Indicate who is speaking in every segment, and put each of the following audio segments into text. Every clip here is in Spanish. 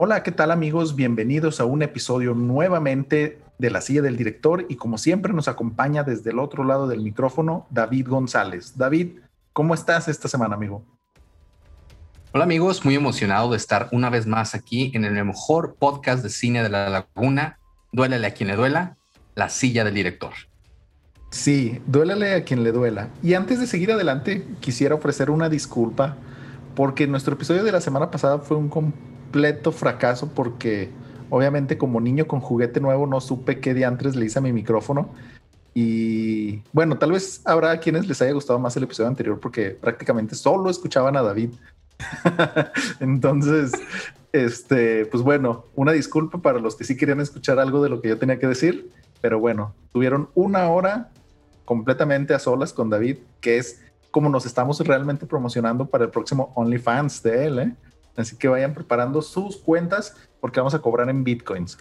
Speaker 1: Hola, ¿qué tal amigos? Bienvenidos a un episodio nuevamente de La Silla del Director y como siempre nos acompaña desde el otro lado del micrófono David González. David, ¿cómo estás esta semana, amigo?
Speaker 2: Hola amigos, muy emocionado de estar una vez más aquí en el mejor podcast de cine de la laguna. Duélale a quien le duela, La Silla del Director.
Speaker 1: Sí, duélale a quien le duela. Y antes de seguir adelante, quisiera ofrecer una disculpa porque nuestro episodio de la semana pasada fue un completo fracaso porque obviamente como niño con juguete nuevo no supe qué diantres le hice a mi micrófono. Y bueno, tal vez habrá quienes les haya gustado más el episodio anterior porque prácticamente solo escuchaban a David. Entonces, este, pues bueno, una disculpa para los que sí querían escuchar algo de lo que yo tenía que decir, pero bueno, tuvieron una hora completamente a solas con David, que es como nos estamos realmente promocionando para el próximo OnlyFans de él, ¿eh? Así que vayan preparando sus cuentas porque vamos a cobrar en bitcoins.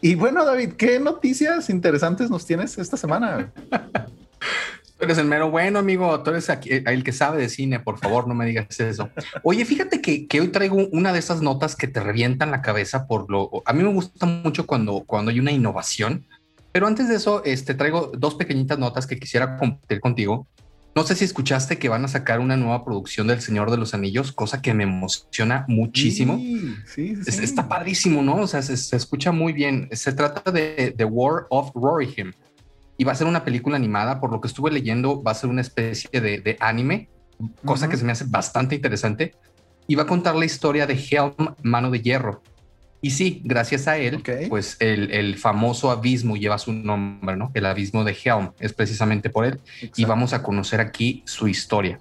Speaker 1: Y bueno, David, ¿qué noticias interesantes nos tienes esta semana?
Speaker 2: Tú eres el mero bueno, amigo. Tú eres el que sabe de cine. Por favor, no me digas eso. Oye, fíjate que, hoy traigo una de esas notas que te revientan la cabeza por lo. A mí me gusta mucho cuando, cuando hay una innovación. Pero antes de eso, este, traigo dos pequeñitas notas que quisiera compartir contigo. No sé si escuchaste que van a sacar una nueva producción del Señor de los Anillos, cosa que me emociona muchísimo. Sí, sí, sí. está padrísimo, ¿no? O sea, se, escucha muy bien. Se trata de The War of Rohirrim y va a ser una película animada. Por lo que estuve leyendo, va a ser una especie de, anime, cosa que se me hace bastante interesante. Y va a contar la historia de Helm, Mano de Hierro, y sí, gracias a él, pues el, famoso abismo lleva su nombre, ¿no? El abismo de Helm es precisamente por él. Y vamos a conocer aquí su historia.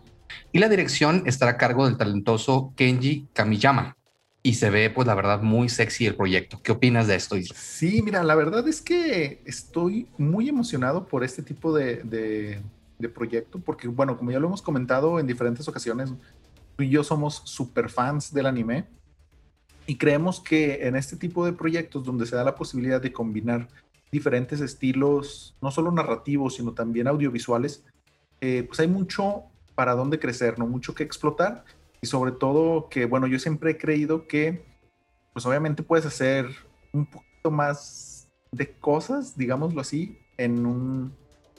Speaker 2: Y la dirección estará a cargo del talentoso Kenji Kamiyama. Y se ve, pues la verdad, muy sexy el proyecto. ¿Qué opinas de esto?
Speaker 1: Sí, mira, la verdad es que estoy muy emocionado por este tipo de, de proyecto, porque, bueno, como ya lo hemos comentado en diferentes ocasiones, tú y yo somos super fans del anime y creemos que en este tipo de proyectos donde se da la posibilidad de combinar diferentes estilos, no solo narrativos, sino también audiovisuales, eh, pues hay mucho para dónde crecer, ¿no? Mucho que explotar. Y sobre todo que, bueno, yo siempre he creído que, pues obviamente puedes hacer un poquito más de cosas, digámoslo así, en un,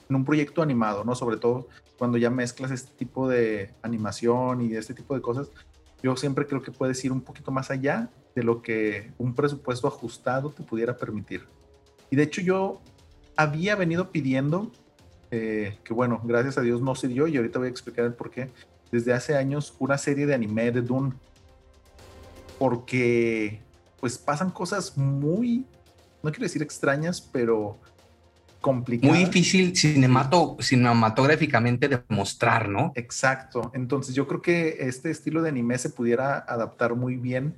Speaker 1: en un proyecto animado, ¿no? Sobre todo cuando ya mezclas este tipo de animación y este tipo de cosas, yo siempre creo que puedes ir un poquito más allá de lo que un presupuesto ajustado te pudiera permitir. Y de hecho yo había venido pidiendo, eh, que bueno, gracias a Dios no se dio y ahorita voy a explicar el por qué, desde hace años una serie de anime de Dune. Porque pues pasan cosas muy, no quiero decir extrañas, pero
Speaker 2: complicado. Muy difícil cinemato, cinematográficamente de mostrar, ¿no?
Speaker 1: Exacto. Entonces yo creo que este estilo de anime se pudiera adaptar muy bien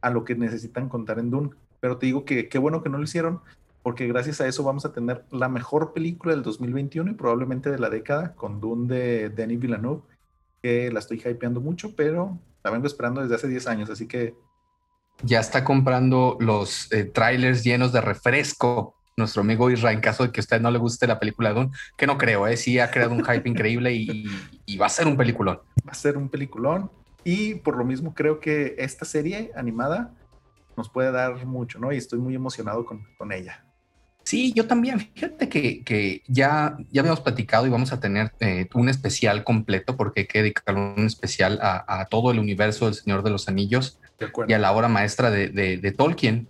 Speaker 1: a lo que necesitan contar en Dune. Pero te digo que qué bueno que no lo hicieron, porque gracias a eso vamos a tener la mejor película del 2021 y probablemente de la década con Dune de Denis Villeneuve, que la estoy hypeando mucho, pero la vengo esperando desde hace 10 años, así que...
Speaker 2: Ya está comprando los eh, trailers llenos de refresco nuestro amigo Israel, en caso de que a usted no le guste la película de Dune, que no creo, ¿eh? sí ha creado un hype increíble y, va a ser un peliculón.
Speaker 1: Va a ser un peliculón y por lo mismo creo que esta serie animada nos puede dar mucho, ¿no? Y estoy muy emocionado con, con ella.
Speaker 2: Sí, yo también. Fíjate que, que, ya, ya habíamos platicado y vamos a tener eh, un especial completo porque hay que dedicar un especial a, a, todo el universo del Señor de los Anillos y a la obra maestra de, de, de Tolkien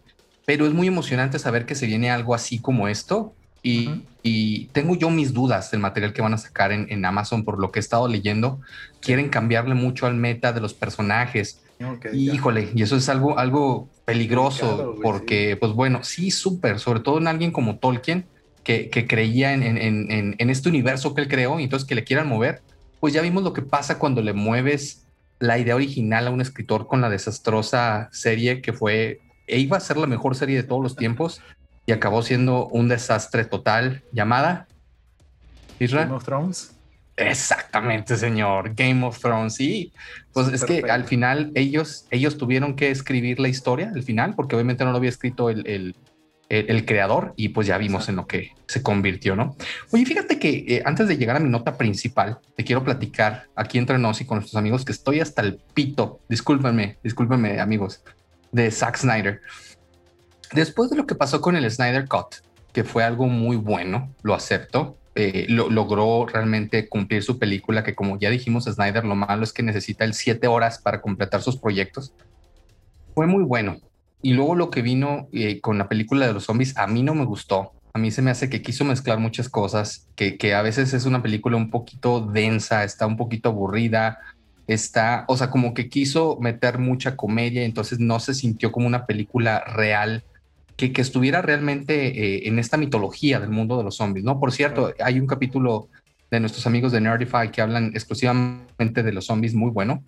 Speaker 2: pero es muy emocionante saber que se viene algo así como esto. Y, y tengo yo mis dudas del material que van a sacar en, en, Amazon por lo que he estado leyendo. Quieren cambiarle mucho al meta de los personajes. y, híjole, y eso es algo, algo peligroso porque, pues bueno, sí, súper, sobre todo en alguien como Tolkien, que, que creía en, en, en, este universo que él creó y entonces que le quieran mover. Pues ya vimos lo que pasa cuando le mueves la idea original a un escritor con la desastrosa serie que fue e iba a ser la mejor serie de todos los tiempos y acabó siendo un desastre total llamada
Speaker 1: Game of Thrones.
Speaker 2: Exactamente, señor. Game of Thrones. Sí, pues es que al final ellos, ellos tuvieron que escribir la historia al final, porque obviamente no lo había escrito el, el, creador y pues ya vimos en lo que se convirtió, ¿no? Oye, fíjate que eh, antes de llegar a mi nota principal, te quiero platicar aquí entre nos y con nuestros amigos que estoy hasta el pito. Discúlpenme, discúlpenme, amigos de Zack Snyder. Después de lo que pasó con el Snyder Cut, que fue algo muy bueno, lo acepto, eh, lo, logró realmente cumplir su película, que como ya dijimos, Snyder lo malo es que necesita el siete horas para completar sus proyectos. Fue muy bueno. Y luego lo que vino eh, con la película de los zombies, a mí no me gustó. A mí se me hace que quiso mezclar muchas cosas, que, que a veces es una película un poquito densa, está un poquito aburrida, está, o sea, como que quiso meter mucha comedia, entonces no se sintió como una película real que, que estuviera realmente eh, en esta mitología del mundo de los zombies, ¿no? Por cierto, hay un capítulo de nuestros amigos de Nerdify que hablan exclusivamente de los zombies muy bueno.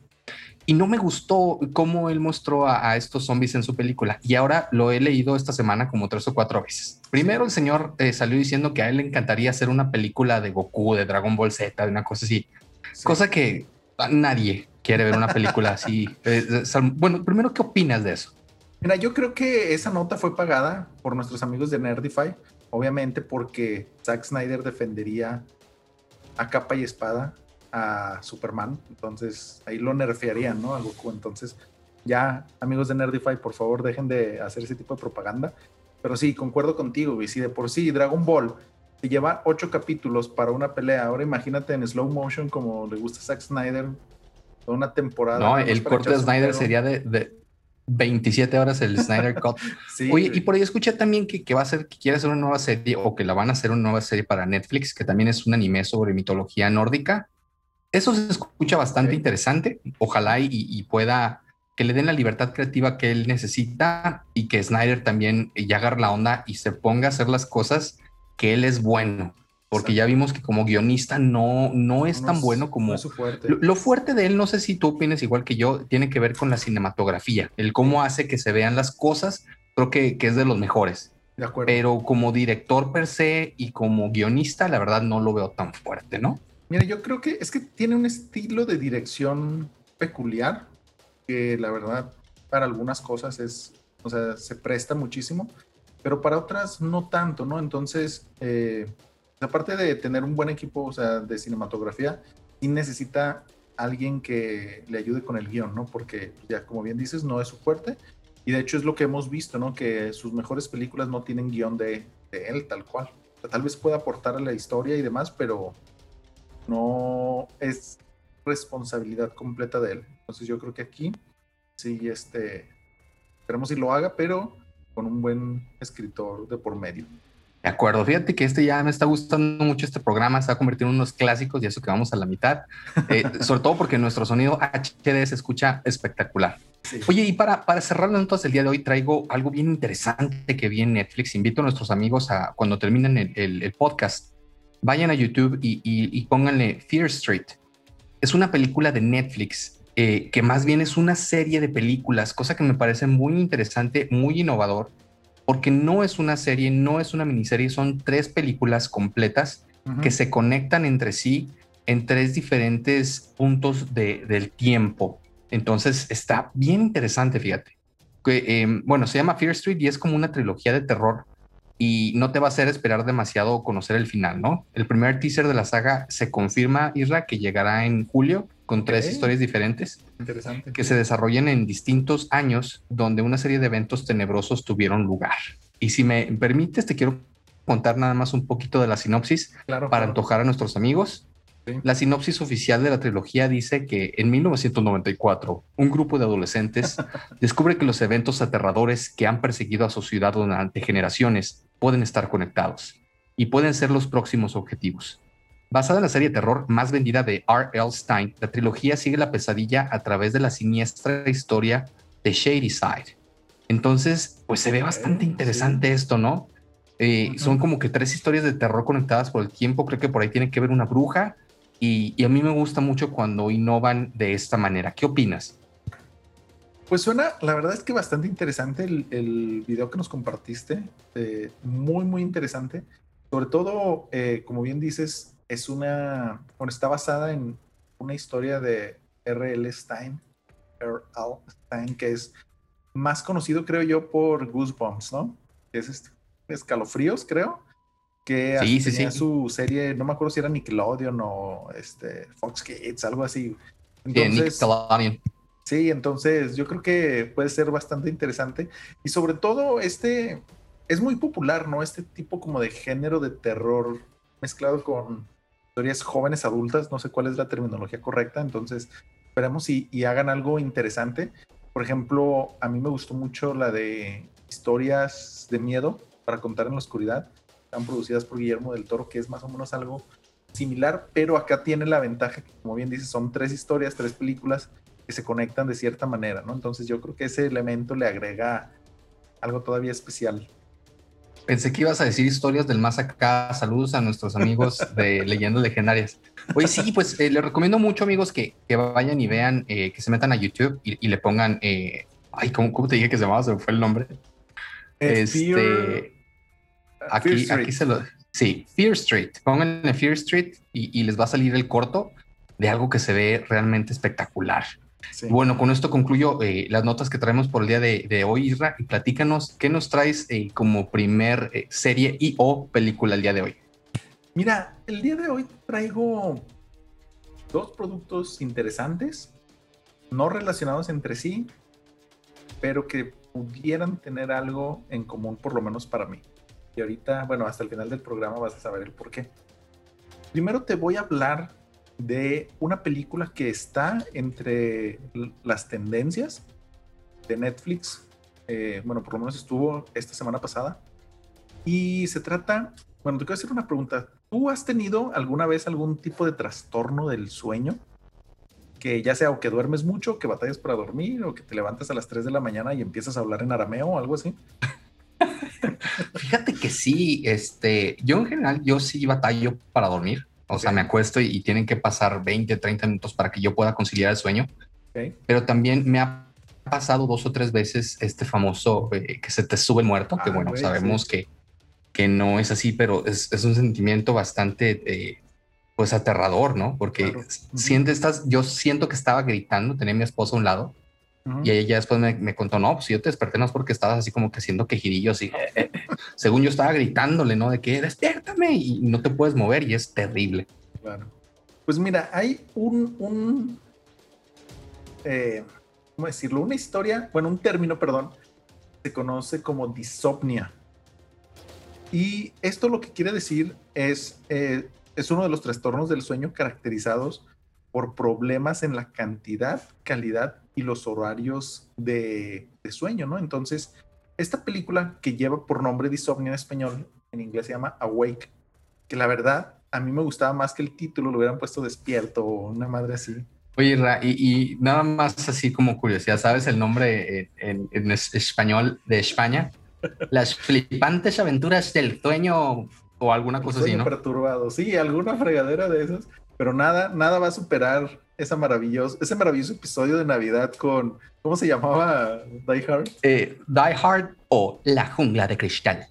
Speaker 2: Y no me gustó cómo él mostró a, estos zombies en su película. Y ahora lo he leído esta semana como tres o cuatro veces. Primero el señor eh, salió diciendo que a él le encantaría hacer una película de Goku, de Dragon Ball Z, de una cosa así. Cosa que nadie quiere ver una película así. Eh, bueno, primero, ¿qué opinas de eso?
Speaker 1: Mira, yo creo que esa nota fue pagada por nuestros amigos de Nerdify, obviamente porque Zack Snyder defendería a capa y espada a Superman, entonces ahí lo nerfearían, ¿no? A Goku, entonces ya, amigos de Nerdify, por favor, dejen de hacer ese tipo de propaganda. Pero sí, concuerdo contigo, y si de por sí Dragon Ball te lleva ocho capítulos para una pelea, ahora imagínate en slow motion como le gusta a Zack Snyder, toda una temporada.
Speaker 2: No, el corte de Snyder sería de, 27 horas el Snyder Cut. Oye, y por ahí escuché también que, que, va a ser, que quiere hacer una nueva serie o que la van a hacer una nueva serie para Netflix, que también es un anime sobre mitología nórdica. Eso se escucha bastante interesante. Ojalá y, pueda que le den la libertad creativa que él necesita y que Snyder también ya agarre la onda y se ponga a hacer las cosas que él es bueno. Porque ya vimos que como guionista no, no es tan bueno como... fuerte. Lo, fuerte de él, no sé si tú opinas igual que yo, tiene que ver con la cinematografía, el cómo hace que se vean las cosas, creo que, que es de los mejores. De acuerdo. Pero como director per se y como guionista, la verdad no lo veo tan fuerte, ¿no?
Speaker 1: Mira, yo creo que es que tiene un estilo de dirección peculiar que la verdad para algunas cosas es, o sea, se presta muchísimo, pero para otras no tanto, ¿no? Entonces, eh, aparte de tener un buen equipo, de cinematografía, sí necesita alguien que le ayude con el guion, ¿no? Porque ya, como bien dices, no es su fuerte. Y de hecho es lo que hemos visto, ¿no? Que sus mejores películas no tienen guion de, él tal cual. Tal vez pueda aportar a la historia y demás, pero no es responsabilidad completa de él. Entonces yo creo que aquí sí, este, esperemos si lo haga, pero con un buen escritor de por medio.
Speaker 2: De acuerdo, fíjate que este ya me está gustando mucho este programa, se va a convertir en unos clásicos y eso que vamos a la mitad, eh, sobre todo porque nuestro sonido HD se escucha espectacular. Oye, y para, para cerrar las notas del día de hoy traigo algo bien interesante que vi en Netflix. Invito a nuestros amigos a cuando terminen el, el podcast, vayan a YouTube y, pónganle Fear Street. Es una película de Netflix eh, que más bien es una serie de películas, cosa que me parece muy interesante, muy innovador, porque no es una serie, no es una miniserie, son tres películas completas que se conectan entre sí en tres diferentes puntos del tiempo. Entonces está bien interesante, fíjate. Que, em, bueno, se llama Fear Street y es como una trilogía de terror y no te va a hacer esperar demasiado conocer el final, ¿no? El primer teaser de la saga se confirma, Isra, que llegará en julio con tres historias diferentes Interesante. que se desarrollan en distintos años donde una serie de eventos tenebrosos tuvieron lugar. Y si me permites, te quiero contar nada más un poquito de la sinopsis para antojar a nuestros amigos. La sinopsis oficial de la trilogía dice que en 1994 un grupo de adolescentes descubre que los eventos aterradores que han perseguido a su ciudad durante generaciones pueden estar conectados y pueden ser los próximos objetivos. Basada en la serie de terror más vendida de R.L. Stein, la trilogía sigue la pesadilla a través de la siniestra historia de Shady Side. Entonces, pues se ve bastante interesante esto, ¿no? Eh, son como que tres historias de terror conectadas por el tiempo. Creo que por ahí tiene que ver una bruja, y, a mí me gusta mucho cuando innovan de esta manera. ¿Qué opinas?
Speaker 1: Pues suena, la verdad es que bastante interesante el, video que nos compartiste. Eh, muy, muy interesante. Sobre todo, eh, como bien dices, es una, bueno, está basada en una historia de R.L. Stein, R.L. Stein, que es más conocido, creo yo, por Goosebumps, ¿no? Es este, escalofríos, creo que tenía su serie, no me acuerdo si era Nickelodeon o este, Fox Kids, algo así.
Speaker 2: Entonces,
Speaker 1: Sí, entonces yo creo que puede ser bastante interesante y sobre todo este es muy popular, ¿no? Este tipo como de género de terror mezclado con historias jóvenes adultas, no sé cuál es la terminología correcta, entonces esperemos y, y hagan algo interesante. Por ejemplo, a mí me gustó mucho la de historias de miedo para contar en la oscuridad, están producidas por Guillermo del Toro, que es más o menos algo similar, pero acá tiene la ventaja que, como bien dices, son tres historias, tres películas que se conectan de cierta manera, ¿no? Entonces yo creo que ese elemento le agrega algo todavía especial.
Speaker 2: Pensé que ibas a decir historias del más acá. Saludos a nuestros amigos de Leyendas Legendarias. Oye, sí, pues eh, les recomiendo mucho, amigos, que, que vayan y vean, eh, que se metan a YouTube y, le pongan. Eh, ay, ¿cómo, ¿cómo, te dije que se llamaba? Se me fue el nombre. Este. aquí, aquí se lo. Sí, Fear Street. Pónganle Fear Street y, y les va a salir el corto de algo que se ve realmente espectacular. Bueno, con esto concluyo eh, las notas que traemos por el día de, hoy, Isra, y platícanos qué nos traes eh, como primer eh, serie y o película el día de hoy.
Speaker 1: Mira, el día de hoy traigo dos productos interesantes, no relacionados entre sí, pero que pudieran tener algo en común, por lo menos para mí. Y ahorita, bueno, hasta el final del programa vas a saber el por qué. Primero te voy a hablar de una película que está entre las tendencias de Netflix. Eh, bueno, por lo menos estuvo esta semana pasada. Y se trata, bueno, te quiero hacer una pregunta. ¿Tú has tenido alguna vez algún tipo de trastorno del sueño? Que ya sea o que duermes mucho, que batallas para dormir, o que te levantas a las 3 de la mañana y empiezas a hablar en arameo o algo así.
Speaker 2: Fíjate que sí, este, yo en general, yo sí batallo para dormir. O sea, me acuesto y, tienen que pasar 20, 30 minutos para que yo pueda conciliar el sueño. Pero también me ha pasado dos o tres veces este famoso eh, que se te sube el muerto, que ah, bueno, sabemos que, que no es así, pero es, es un sentimiento bastante, eh, pues, aterrador, ¿no? Porque sientes, estás, yo siento que estaba gritando, tenía a mi esposa a un lado, y ella después me, contó, no, pues yo te desperté no es porque estabas así como que haciendo quejidillos y según yo estaba gritándole, ¿no? De que despiértame y no te puedes mover y es terrible.
Speaker 1: Claro. Pues mira, hay un, un eh, ¿cómo decirlo? Una historia, bueno, un término, perdón, se conoce como disopnia. Y esto lo que quiere decir es, eh, es uno de los trastornos del sueño caracterizados por problemas en la cantidad, calidad y los horarios de, sueño, ¿no? Entonces, esta película que lleva por nombre Disomnia en español, en inglés se llama Awake, que la verdad a mí me gustaba más que el título lo hubieran puesto despierto o una madre así.
Speaker 2: Oye, Ra, y, nada más así como curiosidad, ¿sabes el nombre en, español de España? Las flipantes aventuras del sueño o alguna cosa así, ¿no?
Speaker 1: perturbado, sí, alguna fregadera de esas, pero nada, nada va a superar esa maravilloso, ese maravilloso episodio de Navidad con, ¿cómo se llamaba Die Hard?
Speaker 2: Eh, Die Hard o La Jungla de Cristal.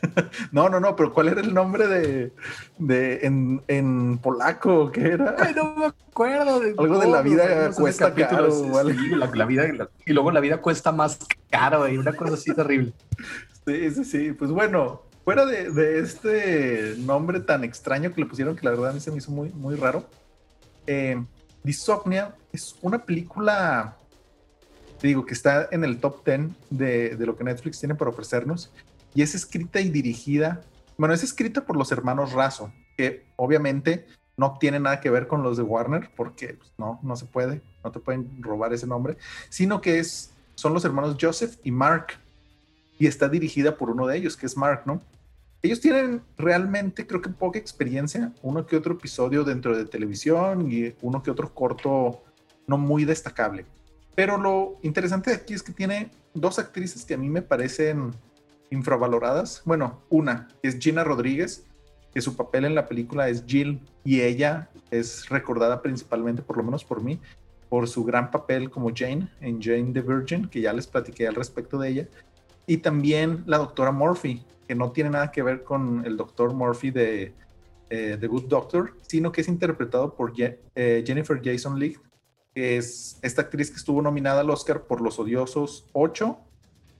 Speaker 1: no, no, no, pero ¿cuál era el nombre de, de en, en polaco? ¿Qué era?
Speaker 2: Ay, no me acuerdo.
Speaker 1: De algo de la vida cuesta caro.
Speaker 2: la, vida, y luego la vida cuesta más caro y una cosa así terrible.
Speaker 1: Sí, sí, sí. Pues bueno, fuera de, este nombre tan extraño que le pusieron, que la verdad a mí se me hizo muy, muy raro. Eh, es una película, digo, que está en el top 10 de, de, lo que Netflix tiene para ofrecernos y es escrita y dirigida, bueno, es escrita por los hermanos Razo, que obviamente no tiene nada que ver con los de Warner, porque pues, no, no se puede, no te pueden robar ese nombre, sino que es, son los hermanos Joseph y Mark, y está dirigida por uno de ellos, que es Mark, ¿no? Ellos tienen realmente, creo que poca experiencia, uno que otro episodio dentro de televisión y uno que otro corto no muy destacable. Pero lo interesante aquí es que tiene dos actrices que a mí me parecen infravaloradas. Bueno, una es Gina Rodríguez, que su papel en la película es Jill y ella es recordada principalmente, por lo menos por mí, por su gran papel como Jane en Jane the Virgin, que ya les platiqué al respecto de ella. Y también la doctora Murphy, que no tiene nada que ver con el doctor Murphy de eh, The Good Doctor, sino que es interpretado por eh, Jennifer Jason Leigh, que es esta actriz que estuvo nominada al Oscar por Los Odiosos 8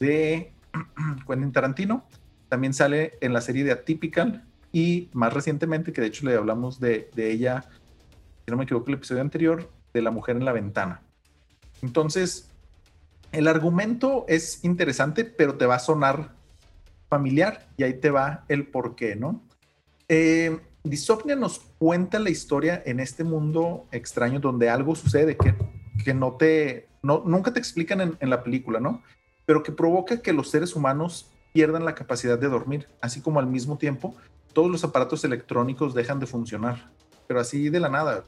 Speaker 1: de Quentin Tarantino. También sale en la serie de Atypical y más recientemente, que de hecho le hablamos de, de ella, si no me equivoco, el episodio anterior, de La Mujer en la Ventana. Entonces, el argumento es interesante, pero te va a sonar familiar y ahí te va el por qué, ¿no? Eh, Disopnia nos cuenta la historia en este mundo extraño donde algo sucede que, que no te, no, nunca te explican en, en la película, ¿no? Pero que provoca que los seres humanos pierdan la capacidad de dormir, así como al mismo tiempo todos los aparatos electrónicos dejan de funcionar, pero así de la nada.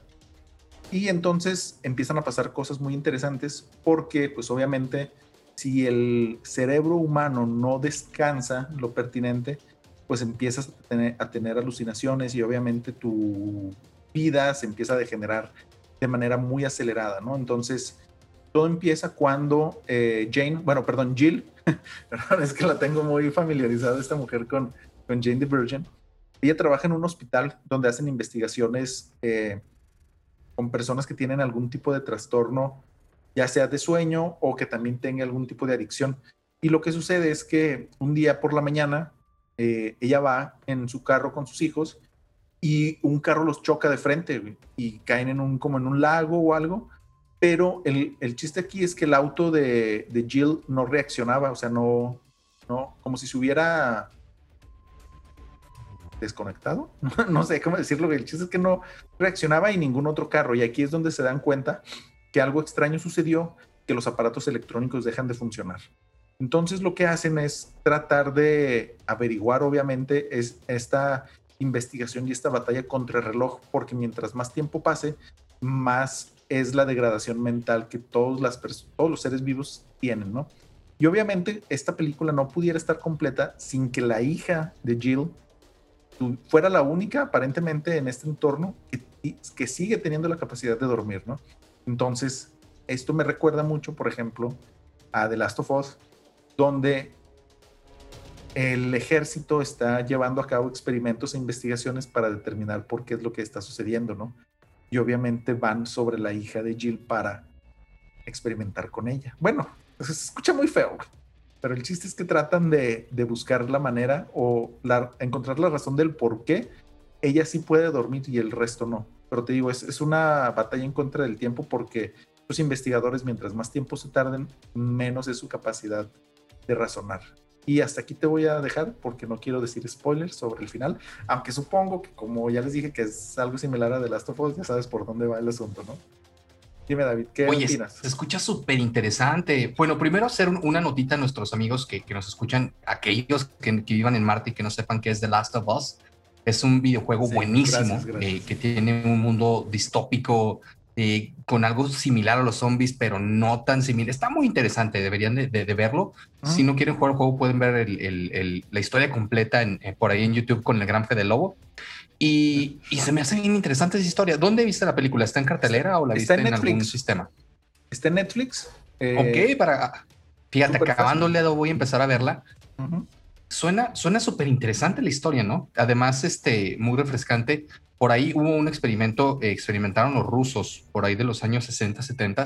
Speaker 1: Y entonces empiezan a pasar cosas muy interesantes porque pues obviamente si el cerebro humano no descansa lo pertinente, pues empiezas a tener, alucinaciones y obviamente tu vida se empieza a degenerar de manera muy acelerada, ¿no? Entonces, todo empieza cuando eh, Jane, bueno, perdón, Jill, es que la tengo muy familiarizada esta mujer con, con Jane the Virgin. Ella trabaja en un hospital donde hacen investigaciones eh, con personas que tienen algún tipo de trastorno, ya sea de sueño o que también tenga algún tipo de adicción. Y lo que sucede es que un día por la mañana eh, ella va en su carro con sus hijos y un carro los choca de frente y caen en un, como en un lago o algo. Pero el, el chiste aquí es que el auto de, de, Jill no reaccionaba, o sea, no, no, como si se hubiera desconectado, no sé cómo decirlo, el chiste es que no reaccionaba y ningún otro carro. Y aquí es donde se dan cuenta que algo extraño sucedió, que los aparatos electrónicos dejan de funcionar. Entonces lo que hacen es tratar de averiguar, obviamente, es esta investigación y esta batalla contra el reloj, porque mientras más tiempo pase, más es la degradación mental que todos, los seres vivos tienen, ¿no? Y obviamente esta película no pudiera estar completa sin que la hija de Jill fuera la única aparentemente en este entorno que, que sigue teniendo la capacidad de dormir, ¿no? Entonces, esto me recuerda mucho, por ejemplo, a The Last of Us, donde el ejército está llevando a cabo experimentos e investigaciones para determinar por qué es lo que está sucediendo, ¿no? Y obviamente van sobre la hija de Jill para experimentar con ella. Bueno, se escucha muy feo, pero el chiste es que tratan de, buscar la manera o encontrar la razón del por qué ella sí puede dormir y el resto no. Pero te digo, es, es una batalla en contra del tiempo porque los investigadores, mientras más tiempo se tarden, menos es su capacidad de razonar. Y hasta aquí te voy a dejar porque no quiero decir spoilers sobre el final, aunque supongo que como ya les dije que es algo similar a The Last of Us, ya sabes por dónde va el asunto, ¿no? Dime, David, ¿qué
Speaker 2: Oye,
Speaker 1: opinas?
Speaker 2: Se escucha súper interesante. Bueno, primero hacer una notita a nuestros amigos que, que nos escuchan, aquellos que, que, vivan en Marte y que no sepan qué es The Last of Us. Es un videojuego sí, buenísimo gracias, gracias. Eh, que tiene un mundo distópico eh, con algo similar a los zombies, pero no tan similar. Está muy interesante, deberían de, de, de verlo. -huh. Si no quieren jugar el juego, pueden ver el, el, el, la historia completa en, eh, por ahí en YouTube con el Gran Fede Lobo. Y, y, se me hace bien interesante esa historia. ¿Dónde viste la película? ¿Está en cartelera o la viste
Speaker 1: en,
Speaker 2: en, algún sistema?
Speaker 1: Está en Netflix.
Speaker 2: Eh, ok, para. Fíjate, acabando el dedo voy a empezar a verla. Uh -huh. Suena suena súper interesante la historia, ¿no? Además, este, muy refrescante. Por ahí hubo un experimento, eh, experimentaron los rusos por ahí de los años 60, 70,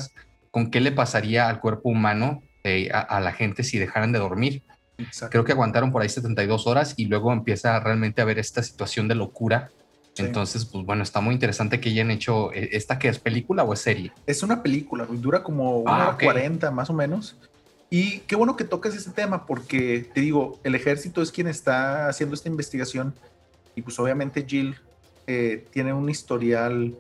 Speaker 2: con qué le pasaría al cuerpo humano eh, a, a la gente si dejaran de dormir. Exacto. Creo que aguantaron por ahí 72 horas y luego empieza realmente a ver esta situación de locura. Sí. Entonces, pues bueno, está muy interesante que hayan hecho eh, esta que es película o es serie.
Speaker 1: Es una película, dura como una ah, hora okay. 40 más o menos. Y qué bueno que tocas ese tema porque te digo, el ejército es quien está haciendo esta investigación y pues obviamente Jill eh, tiene un historial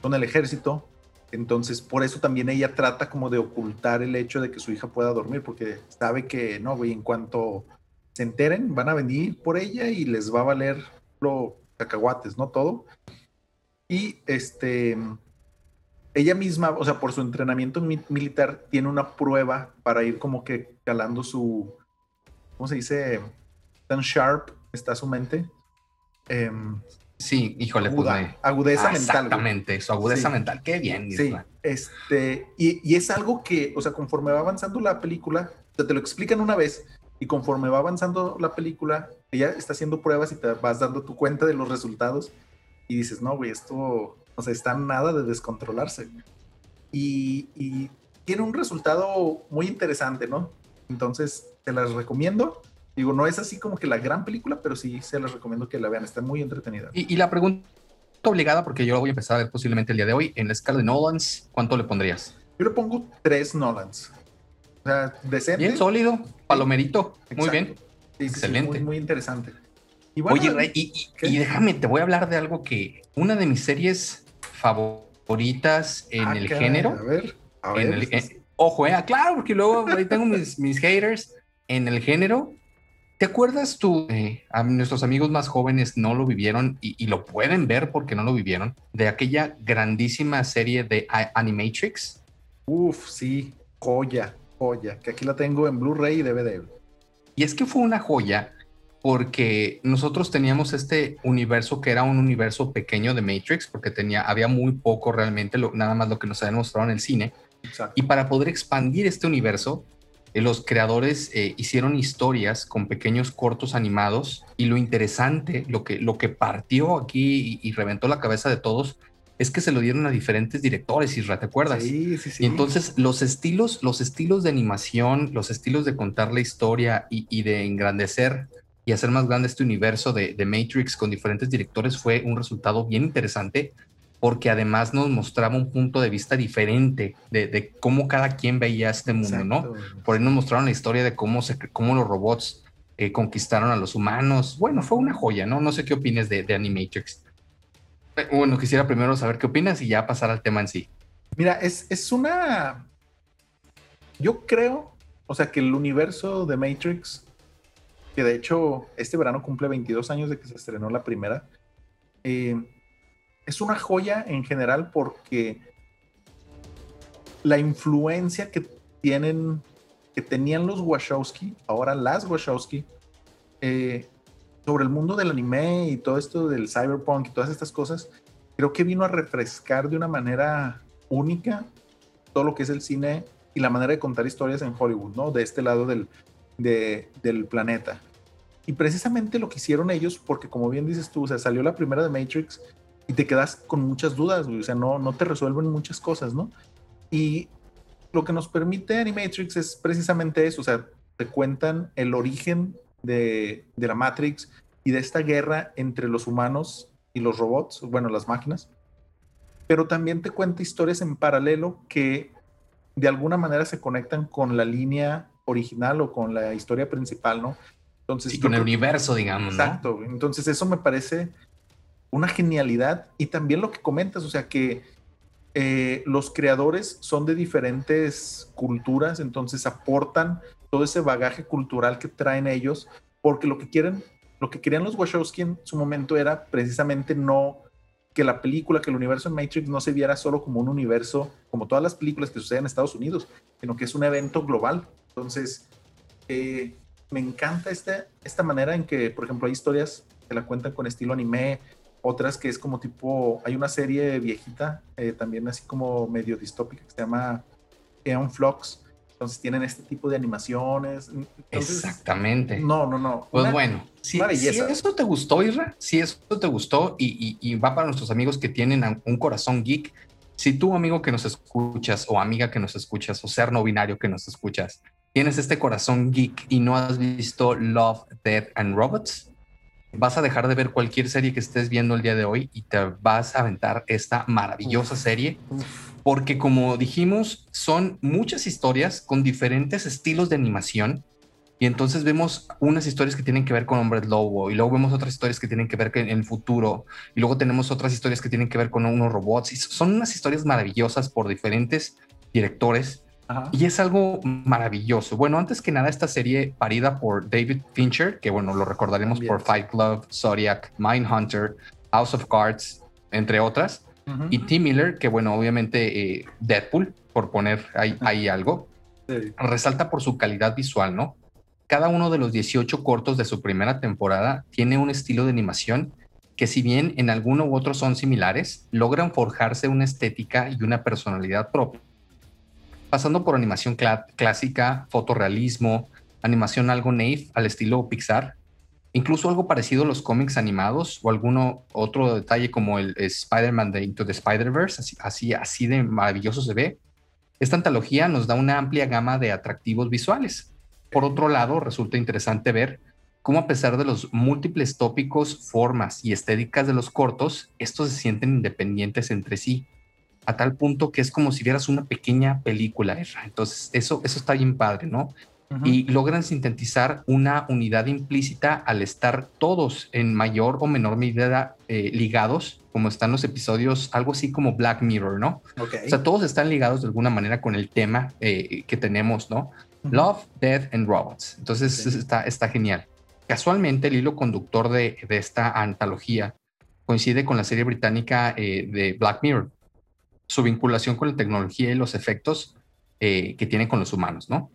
Speaker 1: con el ejército, entonces, por eso también ella trata como de ocultar el hecho de que su hija pueda dormir, porque sabe que, no, güey, en cuanto se enteren, van a venir por ella y les va a valer los cacahuates, ¿no? Todo. Y este, ella misma, o sea, por su entrenamiento mi militar, tiene una prueba para ir como que calando su, ¿cómo se dice? Tan sharp está su mente.
Speaker 2: Eh, Sí, híjole,
Speaker 1: Aguda,
Speaker 2: pues me...
Speaker 1: agudeza
Speaker 2: ah,
Speaker 1: mental.
Speaker 2: Exactamente, güey. su agudeza sí. mental. Qué bien.
Speaker 1: Sí, este, y, y, es algo que, o sea, conforme va avanzando la película, o sea, te lo explican una vez y conforme va avanzando la película, ella está haciendo pruebas y te vas dando tu cuenta de los resultados y dices, no, güey, esto, o sea, está nada de descontrolarse. Y, y tiene un resultado muy interesante, ¿no? Entonces, te las recomiendo. Digo, no es así como que la gran película, pero sí se les recomiendo que la vean, está muy entretenida.
Speaker 2: Y, y, la pregunta obligada, porque yo la voy a empezar a ver posiblemente el día de hoy, en la escala de Nolans, ¿cuánto le pondrías?
Speaker 1: Yo le pongo tres Nolans. O sea, decente.
Speaker 2: Bien sólido, palomerito. Muy bien. Excelente.
Speaker 1: muy, interesante.
Speaker 2: Oye, Rey, y, déjame, te voy a hablar de algo que una de mis series favoritas en ah, el género.
Speaker 1: A ver, a ver.
Speaker 2: ojo, eh, claro, porque luego ahí tengo mis, mis haters en el género. ¿Te acuerdas tú? a nuestros amigos más jóvenes no lo vivieron y, lo pueden ver porque no lo vivieron, de aquella grandísima serie de Animatrix.
Speaker 1: Uf, sí, joya, joya, que aquí la tengo en Blu-ray y DVD.
Speaker 2: Y es que fue una joya porque nosotros teníamos este universo que era un universo pequeño de Matrix, porque tenía, había muy poco realmente, nada más lo que nos habían mostrado en el cine. Y para poder expandir este universo, eh, los creadores eh, hicieron historias con pequeños cortos animados y lo interesante, lo que, lo que partió aquí y, reventó la cabeza de todos, es que se lo dieron a diferentes directores, Isra, ¿te acuerdas?
Speaker 1: Sí, sí, sí.
Speaker 2: Y entonces los estilos, los estilos de animación, los estilos de contar la historia y, de engrandecer y hacer más grande este universo de, de, Matrix con diferentes directores fue un resultado bien interesante porque además nos mostraba un punto de vista diferente de, cómo cada quien veía este mundo, ¿no? Por ahí nos mostraron la historia de cómo, se, cómo los robots eh, conquistaron a los humanos. Bueno, fue una joya, ¿no? No sé qué opines de, de Animatrix. Eh, bueno, quisiera primero saber qué opinas y ya pasar al tema en sí.
Speaker 1: Mira, es, es una... Yo creo, o sea, que el universo de Matrix, que de hecho este verano cumple 22 años de que se estrenó la primera, eh, es una joya en general porque la influencia que tienen, que tenían los Wachowski, ahora las Wachowski, eh, sobre el mundo del anime y todo esto del cyberpunk y todas estas cosas, creo que vino a refrescar de una manera única todo lo que es el cine y la manera de contar historias en Hollywood, ¿no? De este lado del, del planeta. Y precisamente lo que hicieron ellos, porque como bien dices tú, o sea, salió la primera de Matrix y te quedas con muchas dudas, o sea, no, no te resuelven muchas cosas, ¿no? Y lo que nos permite Animatrix es precisamente eso, o sea, te cuentan el origen de, de la Matrix y de esta guerra entre los humanos y los robots, bueno, las máquinas, pero también te cuenta historias en paralelo que de alguna manera se conectan con la línea original o con la historia principal, ¿no?
Speaker 2: Entonces, y con el universo, digamos.
Speaker 1: Exacto. Entonces, eso me parece una genialidad y también lo que comentas, o sea que eh, los creadores son de diferentes culturas, entonces aportan todo ese bagaje cultural que traen ellos, porque lo que quieren, lo que querían los Wachowski en su momento era precisamente no que la película, que el universo de Matrix no se viera solo como un universo, como todas las películas que suceden en Estados Unidos, sino que es un evento global. Entonces, eh, me encanta esta, esta manera en que, por ejemplo, hay historias que la cuentan con estilo anime, otras que es como tipo, hay una serie viejita, eh, también así como medio distópica, que se llama Eon Flux. Entonces tienen este tipo de animaciones.
Speaker 2: Exactamente.
Speaker 1: No, no, no.
Speaker 2: Pues bueno, si, si, eso te gustó, Isra, si eso te gustó y, y, va para nuestros amigos que tienen un corazón geek, si tú, amigo que nos escuchas o amiga que nos escuchas o ser no binario que nos escuchas, tienes este corazón geek y no has visto Love, Death and Robots, vas a dejar de ver cualquier serie que estés viendo el día de hoy y te vas a aventar esta maravillosa serie. Porque como dijimos, son muchas historias con diferentes estilos de animación. Y entonces vemos unas historias que tienen que ver con hombres lobo y luego vemos otras historias que tienen que ver con el futuro y luego tenemos otras historias que tienen que ver con unos robots. Y son unas historias maravillosas por diferentes directores y es algo maravilloso. Bueno, antes que nada, esta serie parida por David Fincher, que bueno, lo recordaremos por Fight Club, Zodiac, Mindhunter, House of Cards, entre otras. Y Tim Miller, que bueno, obviamente eh, Deadpool, por poner ahí, algo, resalta por su calidad visual, ¿no? Cada uno de los 18 cortos de su primera temporada tiene un estilo de animación que si bien en alguno u otro son similares, logran forjarse una estética y una personalidad propia pasando por animación clásica, fotorrealismo, animación algo naif al estilo Pixar, incluso algo parecido a los cómics animados o alguno otro detalle como el Spider-Man de Into the Spider-Verse, así, así, así de maravilloso se ve. Esta antología nos da una amplia gama de atractivos visuales. Por otro lado, resulta interesante ver cómo a pesar de los múltiples tópicos, formas y estéticas de los cortos, estos se sienten independientes entre sí a tal punto que es como si vieras una pequeña película. Entonces, eso, eso está bien padre, ¿no? Y logran sintetizar una unidad implícita al estar todos en mayor o menor medida eh, ligados, como están los episodios, algo así como Black Mirror, ¿no? O sea, todos están ligados de alguna manera con el tema eh, que tenemos, ¿no? Love, Death and Robots. Entonces, está, está genial. Casualmente, el hilo conductor de, de esta antología coincide con la serie británica eh, de Black Mirror, su vinculación con la tecnología y los efectos eh, que tiene con los humanos, ¿no?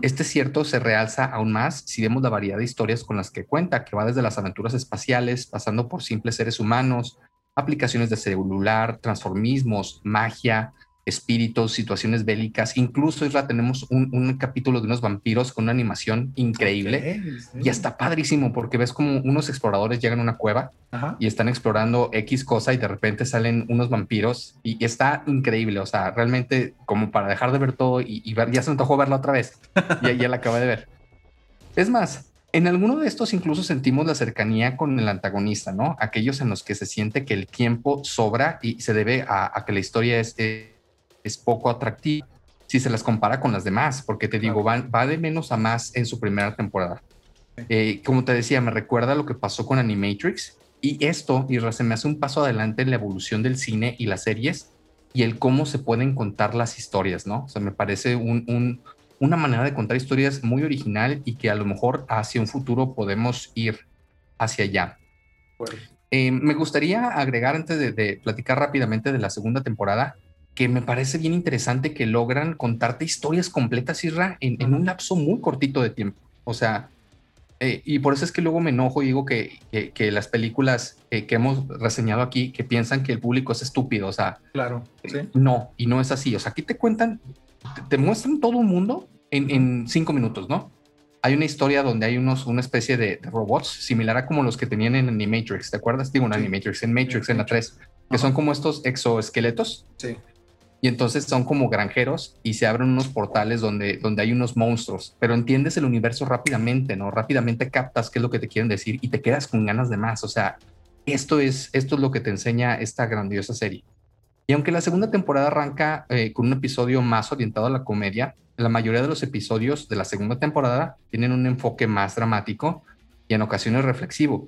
Speaker 2: Este cierto se realza aún más si vemos la variedad de historias con las que cuenta, que va desde las aventuras espaciales, pasando por simples seres humanos, aplicaciones de celular, transformismos, magia, espíritus, situaciones bélicas. Incluso, Isra, tenemos un, capítulo de unos vampiros con una animación increíble y está padrísimo porque ves como unos exploradores llegan a una cueva y están explorando X cosa y de repente salen unos vampiros y, está increíble. O sea, realmente como para dejar de ver todo y, ver, ya se me antojó verla otra vez y ya la acabé de ver. Es más, en alguno de estos incluso sentimos la cercanía con el antagonista, ¿no? Aquellos en los que se siente que el tiempo sobra y se debe a, que la historia es, es poco atractiva si se las compara con las demás, porque te digo, va, va de menos a más en su primera temporada. Eh, como te decía, me recuerda lo que pasó con Animatrix y esto, y se me hace un paso adelante en la evolución del cine y las series y el cómo se pueden contar las historias, ¿no? O sea, me parece un, una manera de contar historias muy original y que a lo mejor hacia un futuro podemos ir hacia allá. Eh, me gustaría agregar antes de, de platicar rápidamente de la segunda temporada, que me parece bien interesante que logran contarte historias completas, Isra, en, en un lapso muy cortito de tiempo. O sea, eh, y por eso es que luego me enojo y digo que, que, las películas eh, que hemos reseñado aquí, que piensan que el público es estúpido, o sea,
Speaker 1: claro,
Speaker 2: ¿sí? no, y no es así. O sea, aquí te cuentan, te, muestran todo un mundo en, en, cinco minutos, ¿no? Hay una historia donde hay unos, una especie de, robots similar a como los que tenían en Animatrix, ¿te acuerdas? Digo, en Animatrix, en Matrix, en la 3, que son como estos exoesqueletos.
Speaker 1: Sí
Speaker 2: y entonces son como granjeros y se abren unos portales donde, donde hay unos monstruos, pero entiendes el universo rápidamente, ¿no? Rápidamente captas qué es lo que te quieren decir y te quedas con ganas de más, o sea, esto es, esto es lo que te enseña esta grandiosa serie. Y aunque la segunda temporada arranca eh, con un episodio más orientado a la comedia, la mayoría de los episodios de la segunda temporada tienen un enfoque más dramático y en ocasiones reflexivo,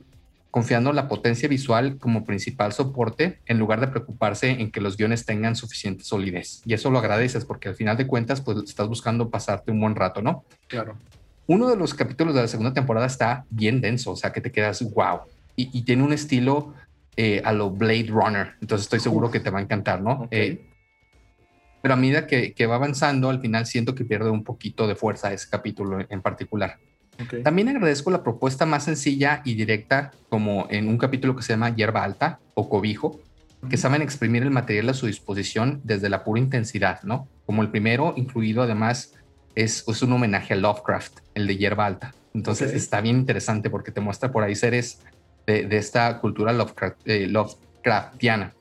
Speaker 2: confiando en la potencia visual como principal soporte en lugar de preocuparse en que los guiones tengan suficiente solidez. Y eso lo agradeces porque al final de cuentas, pues estás buscando pasarte un buen rato, ¿no?
Speaker 1: Claro.
Speaker 2: Uno de los capítulos de la segunda temporada está bien denso, o sea que te quedas wow. Y, tiene un estilo eh, a lo Blade Runner, entonces estoy seguro que te va a encantar, ¿no? Eh, pero a medida que, que va avanzando, al final siento que pierde un poquito de fuerza ese capítulo en particular. También agradezco la propuesta más sencilla y directa, como en un capítulo que se llama Hierba Alta o Cobijo, que saben exprimir el material a su disposición desde la pura intensidad, ¿no? Como el primero, incluido además, es, es un homenaje a Lovecraft, el de Hierba Alta. Entonces está bien interesante porque te muestra por ahí seres de, de esta cultura Lovecraft, eh, Lovecraftiana.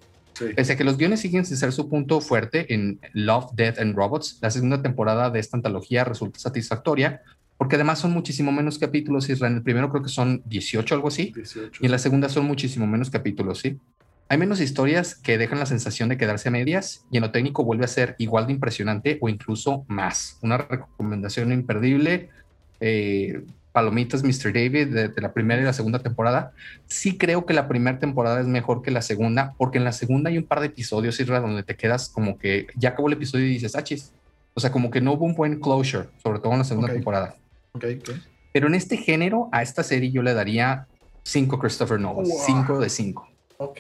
Speaker 2: Pese a que los guiones siguen sin ser su punto fuerte en Love, Death and Robots, la segunda temporada de esta antología resulta satisfactoria porque además son muchísimo menos capítulos, Israel. En el primero creo que son 18, algo así, y en la segunda son muchísimo menos capítulos, ¿sí? Hay menos historias que dejan la sensación de quedarse a medias y en lo técnico vuelve a ser igual de impresionante o incluso más. Una recomendación imperdible. Eh, Palomitas Mr. David de, la primera y la segunda temporada. Sí creo que la primera temporada es mejor que la segunda, porque en la segunda hay un par de episodios, Israel, donde te quedas como que ya acabó el episodio y dices, ah, chis. O sea, como que no hubo un buen closure, sobre todo en la segunda temporada. Pero en este género, a esta serie yo le daría 5 Christopher Nolan, 5 de 5.
Speaker 1: Ok.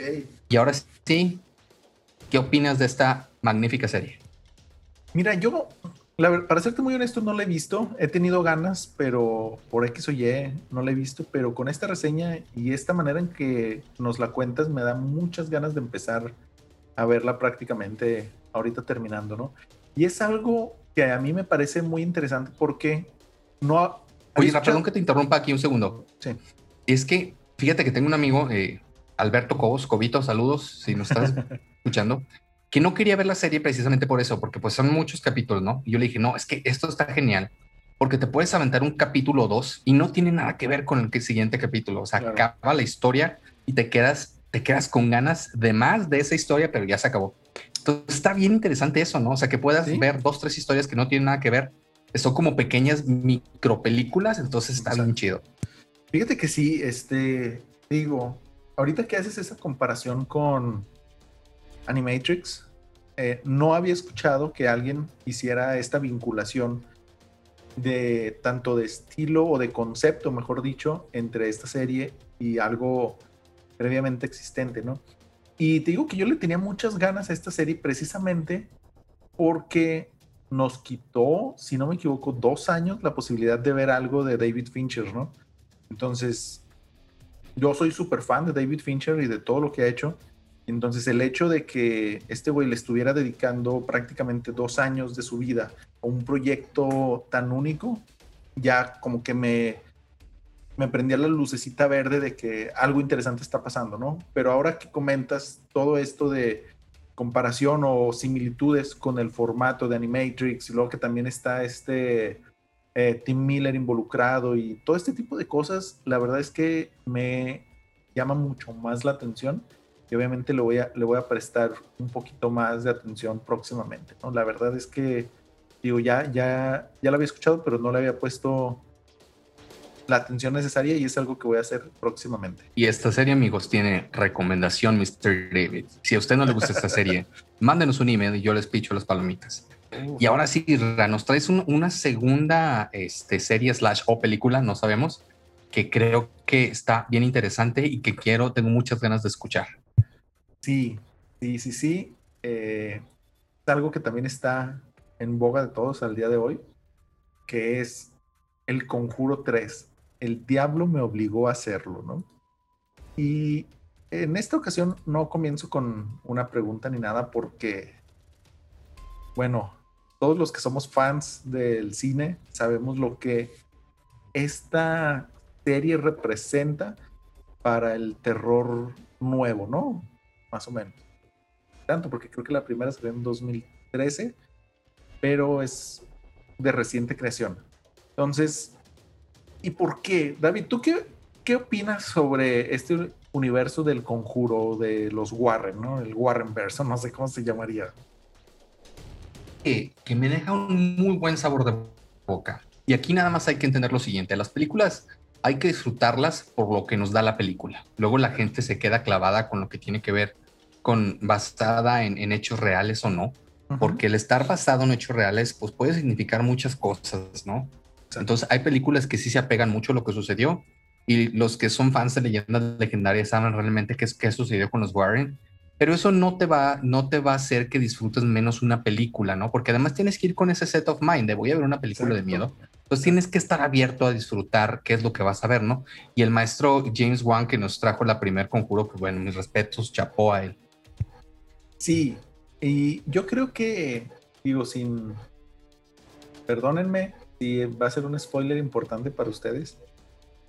Speaker 2: Y ahora sí, ¿qué opinas de esta magnífica serie?
Speaker 1: Mira, yo, para serte muy honesto, no la he visto. He tenido ganas, pero por X o Y no la he visto. Pero con esta reseña y esta manera en que nos la cuentas, me da muchas ganas de empezar a verla prácticamente ahorita terminando, ¿no? Y es algo que a mí me parece muy interesante porque no.
Speaker 2: Oye, perdón que te interrumpa aquí un segundo.
Speaker 1: Sí.
Speaker 2: Es que fíjate que tengo un amigo, eh, Alberto Cobos, Cobito, saludos si nos estás escuchando, que no quería ver la serie precisamente por eso, porque pues son muchos capítulos, ¿no? Y yo le dije, no, es que esto está genial, porque te puedes aventar un capítulo o dos y no tiene nada que ver con el siguiente capítulo. O sea, acaba la historia y te quedas, te quedas con ganas de más de esa historia, pero ya se acabó. Entonces está bien interesante eso, ¿no? O sea, que puedas ver dos, tres historias que no tienen nada que ver. Son como pequeñas micropelículas, entonces está bien chido.
Speaker 1: Fíjate que sí, este, digo, ahorita que haces esa comparación con Animatrix, eh, no había escuchado que alguien hiciera esta vinculación de tanto de estilo o de concepto, mejor dicho, entre esta serie y algo previamente existente, ¿no? Y te digo que yo le tenía muchas ganas a esta serie precisamente porque nos quitó, si no me equivoco, dos años la posibilidad de ver algo de David Fincher, ¿no? Entonces, yo soy súper fan de David Fincher y de todo lo que ha hecho. Entonces, el hecho de que este güey le estuviera dedicando prácticamente dos años de su vida a un proyecto tan único, ya como que me, me prendía la lucecita verde de que algo interesante está pasando, ¿no? Pero ahora que comentas todo esto de comparación o similitudes con el formato de Animatrix y luego que también está este eh, Tim Miller involucrado y todo este tipo de cosas, la verdad es que me llama mucho más la atención y obviamente le voy a, le voy a prestar un poquito más de atención próximamente, ¿no? La verdad es que, digo, ya, ya, ya lo había escuchado, pero no le había puesto la atención necesaria y es algo que voy a hacer próximamente.
Speaker 2: Y esta serie, amigos, tiene recomendación, Mr. David. Si a usted no le gusta esta serie, mándenos un email y yo les picho las palomitas. Y ahora sí, nos traes una segunda este, serie slash o película, no sabemos, que creo que está bien interesante y que quiero, tengo muchas ganas de escuchar.
Speaker 1: Sí, sí, sí, sí. Eh, es algo que también está en boga de todos al día de hoy, que es El Conjuro 3 el diablo me obligó a hacerlo, ¿no? Y en esta ocasión no comienzo con una pregunta ni nada porque, bueno, todos los que somos fans del cine sabemos lo que esta serie representa para el terror nuevo, ¿no? Más o menos. Tanto porque creo que la primera salió en 2013, pero es de reciente creación. Entonces, ¿Y por qué? David, ¿tú qué, qué opinas sobre este universo del conjuro de los Warren, ¿no? El Warren verso, no sé cómo se llamaría.
Speaker 2: Que, que me deja un muy buen sabor de boca. Y aquí nada más hay que entender lo siguiente, las películas hay que disfrutarlas por lo que nos da la película. Luego la gente se queda clavada con lo que tiene que ver con basada en, en hechos reales o no, porque el estar basado en hechos reales pues puede significar muchas cosas, ¿no? Entonces hay películas que sí se apegan mucho a lo que sucedió y los que son fans de leyendas legendarias saben realmente qué, qué sucedió con los Warren, pero eso no te, va, no te va a hacer que disfrutes menos una película, ¿no? Porque además tienes que ir con ese set of mind de voy a ver una película de miedo. Entonces tienes que estar abierto a disfrutar qué es lo que vas a ver, ¿no? Y el maestro James Wan que nos trajo la primer conjuro, pues bueno, mis respetos, chapó a él.
Speaker 1: Sí, y yo creo que, digo, sin, perdónenme, y va a ser un spoiler importante para ustedes.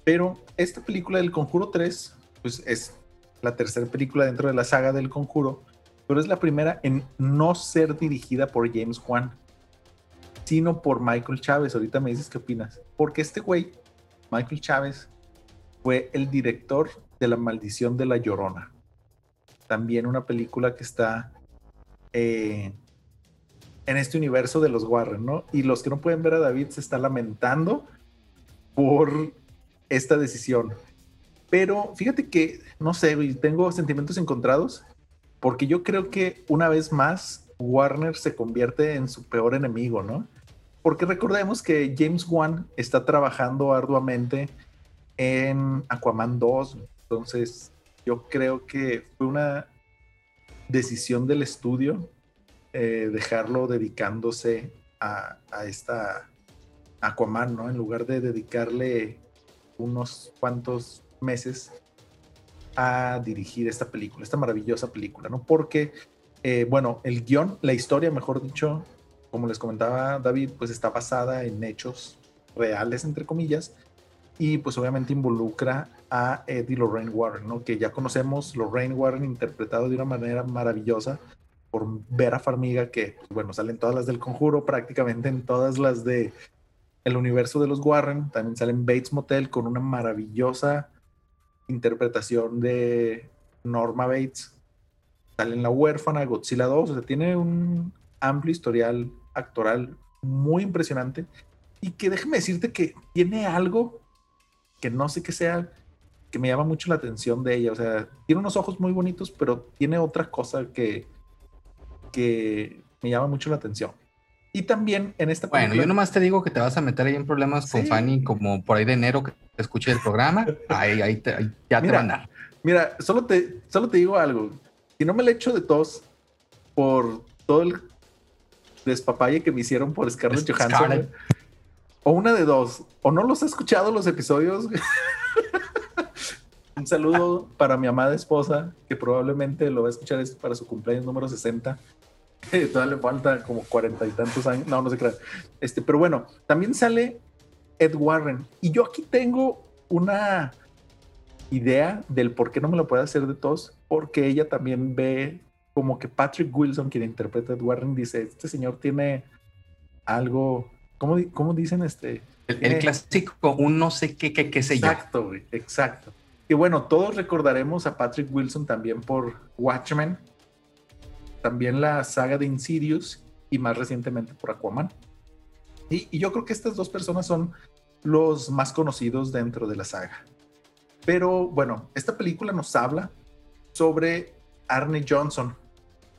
Speaker 1: Pero esta película del Conjuro 3, pues es la tercera película dentro de la saga del Conjuro, pero es la primera en no ser dirigida por James Wan, sino por Michael Chávez. Ahorita me dices qué opinas. Porque este güey, Michael Chávez, fue el director de La Maldición de la Llorona. También una película que está eh, en este universo de los Warren, ¿no? Y los que no pueden ver a David se está lamentando por esta decisión. Pero fíjate que, no sé, tengo sentimientos encontrados, porque yo creo que una vez más Warner se convierte en su peor enemigo, ¿no? Porque recordemos que James Wan está trabajando arduamente en Aquaman 2, entonces yo creo que fue una decisión del estudio eh, dejarlo dedicándose a, esta Aquaman, ¿no? En lugar de dedicarle unos cuantos meses a dirigir esta película, esta maravillosa película, ¿no? Porque, eh, bueno, el guion, la historia, mejor dicho, como les comentaba David, pues está basada en hechos reales, entre comillas, y pues obviamente involucra a Eddie Lorraine Warren, ¿no? Que ya conocemos Lorraine Warren interpretado de una manera maravillosa por Vera Farmiga, que, bueno, salen todas las del conjuro, prácticamente en todas las de el universo de los Warren. También salen Bates Motel con una maravillosa interpretación de Norma Bates. sale en La Huérfana, Godzilla 2, o sea, tiene un amplio historial actoral muy impresionante y que déjeme decirte que tiene algo que no sé qué sea, que me llama mucho la atención de ella. O sea, tiene unos ojos muy bonitos, pero tiene otra cosa que, que me llama mucho la atención. Y también en esta
Speaker 2: película... Bueno, yo nomás te digo que te vas a meter ahí en problemas con Fanny como por ahí de enero que escuché el programa. Ahí, ahí, ya te van a
Speaker 1: Mira, solo te, solo te digo algo. Si no me le echo de tos por todo el despapalle que me hicieron por Scarlett Johansson, o una de dos, o no los he escuchado los episodios. Un saludo para mi amada esposa, que probablemente lo va a escuchar para su cumpleaños número 60. Todavía le falta como cuarenta y tantos años. No, no se crean. Este, pero bueno, también sale Ed Warren. Y yo aquí tengo una idea del por qué no me lo puede hacer de todos, porque ella también ve como que Patrick Wilson, quien interpreta a Ed Warren, dice, este señor tiene algo, ¿cómo, cómo dicen este?
Speaker 2: El, clásico, un no sé qué, qué, qué sé
Speaker 1: exacto, yo. Exacto, Y bueno, todos recordaremos a Patrick Wilson también por Watchmen, también la saga de Insidious y más recientemente por Aquaman. Y, yo creo que estas dos personas son los más conocidos dentro de la saga. Pero bueno, esta película nos habla sobre Arne Johnson,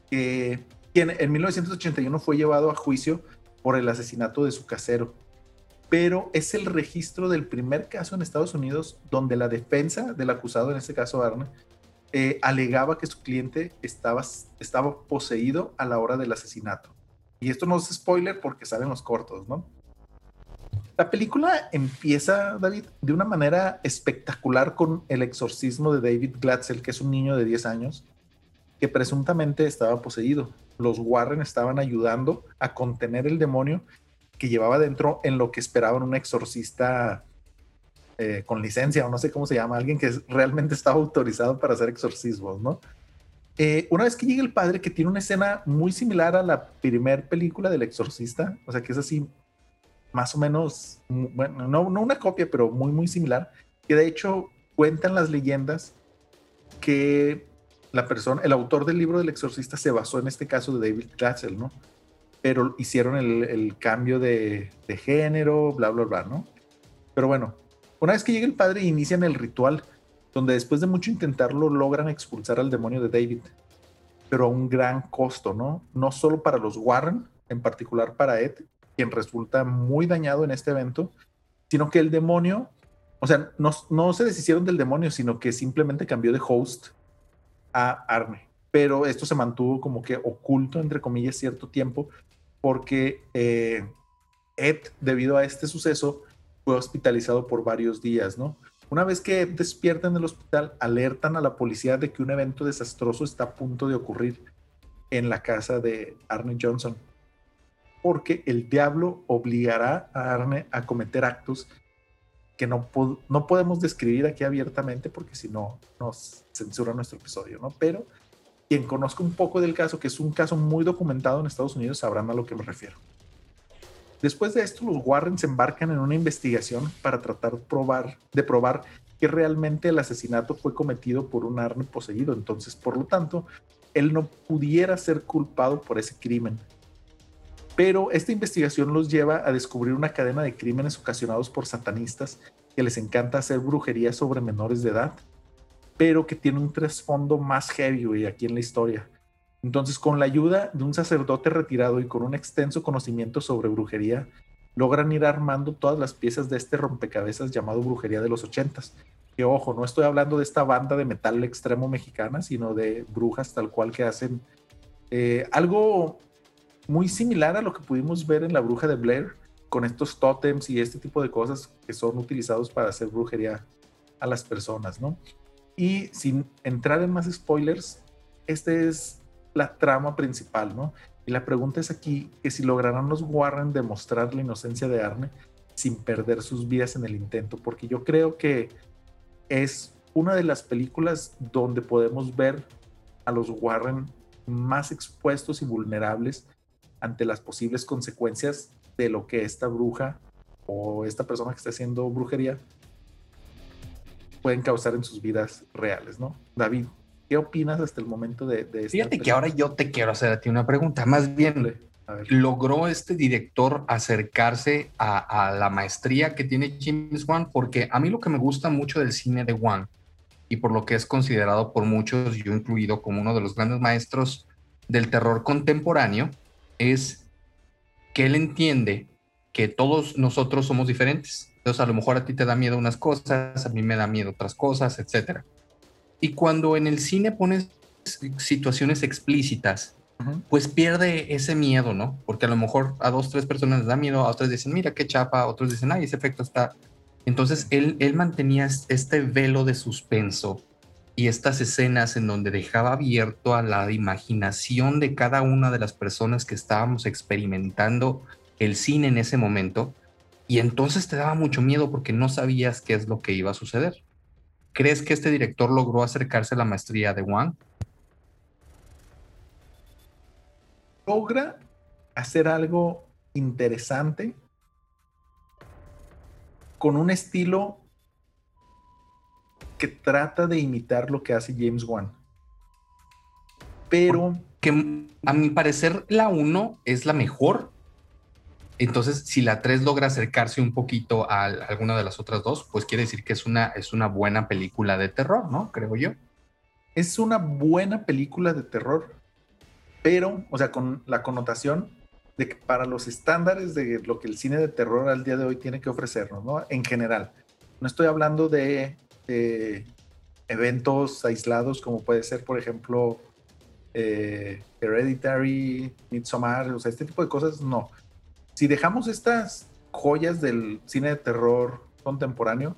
Speaker 1: que, quien en 1981 fue llevado a juicio por el asesinato de su casero. Pero es el registro del primer caso en Estados Unidos donde la defensa del acusado, en este caso Arne, eh, alegaba que su cliente estaba, estaba poseído a la hora del asesinato. Y esto no es spoiler porque salen los cortos, ¿no? La película empieza, David, de una manera espectacular con el exorcismo de David Glatzel, que es un niño de 10 años, que presuntamente estaba poseído. Los Warren estaban ayudando a contener el demonio que llevaba dentro en lo que esperaban un exorcista eh, con licencia, o no sé cómo se llama, alguien que realmente estaba autorizado para hacer exorcismos, ¿no? Eh, una vez que llega el padre, que tiene una escena muy similar a la primer película del exorcista, o sea que es así, más o menos, bueno, no, no una copia, pero muy, muy similar, que de hecho cuentan las leyendas que la persona, el autor del libro del exorcista se basó en este caso de David Glatzel, ¿no? Pero hicieron el, cambio de, género, bla, bla, bla, ¿no? Pero bueno, una vez que llega el padre, inician el ritual, donde después de mucho intentarlo logran expulsar al demonio de David, pero a un gran costo, ¿no? No solo para los Warren, en particular para Ed, quien resulta muy dañado en este evento, sino que el demonio, o sea, no, no se deshicieron del demonio, sino que simplemente cambió de host a Arne. Pero esto se mantuvo como que oculto, entre comillas, cierto tiempo, porque eh, Ed, debido a este suceso, fue hospitalizado por varios días, ¿no? Una vez que Ed despierta en el hospital, alertan a la policía de que un evento desastroso está a punto de ocurrir en la casa de Arne Johnson, porque el diablo obligará a Arne a cometer actos que no, no podemos describir aquí abiertamente porque si no nos censura nuestro episodio, ¿no? Pero quien conozca un poco del caso, que es un caso muy documentado en Estados Unidos, sabrán a lo que me refiero. Después de esto, los Warren se embarcan en una investigación para tratar probar, de probar que realmente el asesinato fue cometido por un Arne poseído. Entonces, por lo tanto, él no pudiera ser culpado por ese crimen. Pero esta investigación los lleva a descubrir una cadena de crímenes ocasionados por satanistas que les encanta hacer brujería sobre menores de edad, pero que tiene un trasfondo más heavy aquí en la historia. Entonces, con la ayuda de un sacerdote retirado y con un extenso conocimiento sobre brujería, logran ir armando todas las piezas de este rompecabezas llamado Brujería de los Ochentas. Que ojo, no estoy hablando de esta banda de metal extremo mexicana, sino de brujas tal cual que hacen eh, algo muy similar a lo que pudimos ver en la bruja de Blair, con estos tótems y este tipo de cosas que son utilizados para hacer brujería a las personas, ¿no? Y sin entrar en más spoilers, esta es la trama principal, ¿no? Y la pregunta es aquí que si lograrán los Warren demostrar la inocencia de Arne sin perder sus vidas en el intento, porque yo creo que es una de las películas donde podemos ver a los Warren más expuestos y vulnerables ante las posibles consecuencias de lo que esta bruja o esta persona que está haciendo brujería pueden causar en sus vidas reales, ¿no? David, ¿Qué opinas hasta el momento de, de
Speaker 2: Fíjate que ahora yo te quiero hacer a ti una pregunta. Más bien, ¿logró este director acercarse a, la maestría que tiene James Wan? Porque a mí lo que me gusta mucho del cine de Wan y por lo que es considerado por muchos, yo incluido, como uno de los grandes maestros del terror contemporáneo, es que él entiende que todos nosotros somos diferentes. Entonces, a lo mejor a ti te da miedo unas cosas, a mí me da miedo otras cosas, etcétera. Y cuando en el cine pones situaciones explícitas, pues pierde ese miedo, ¿no? Porque a lo mejor a dos, tres personas les da miedo, a otras dicen, mira qué chapa, a otros dicen, ay, ese efecto está. Entonces él, él mantenía este velo de suspenso y estas escenas en donde dejaba abierto a la imaginación de cada una de las personas que estábamos experimentando el cine en ese momento. Y entonces te daba mucho miedo porque no sabías qué es lo que iba a suceder. ¿Crees que este director logró acercarse a la maestría de Wang?
Speaker 1: Logra hacer algo interesante con un estilo que trata de imitar lo que hace James Wan. Pero...
Speaker 2: Que a mi parecer la 1 es la mejor entonces, si la 3 logra acercarse un poquito a alguna de las otras dos, pues quiere decir que es una, es una buena película de terror, ¿no? Creo yo.
Speaker 1: Es una buena película de terror, pero, o sea, con la connotación de que para los estándares de lo que el cine de terror al día de hoy tiene que ofrecernos, ¿no? En general. No estoy hablando de, eventos aislados como puede ser, por ejemplo, eh, Hereditary, Midsommar, o sea, este tipo de cosas, no si dejamos estas joyas del cine de terror contemporáneo,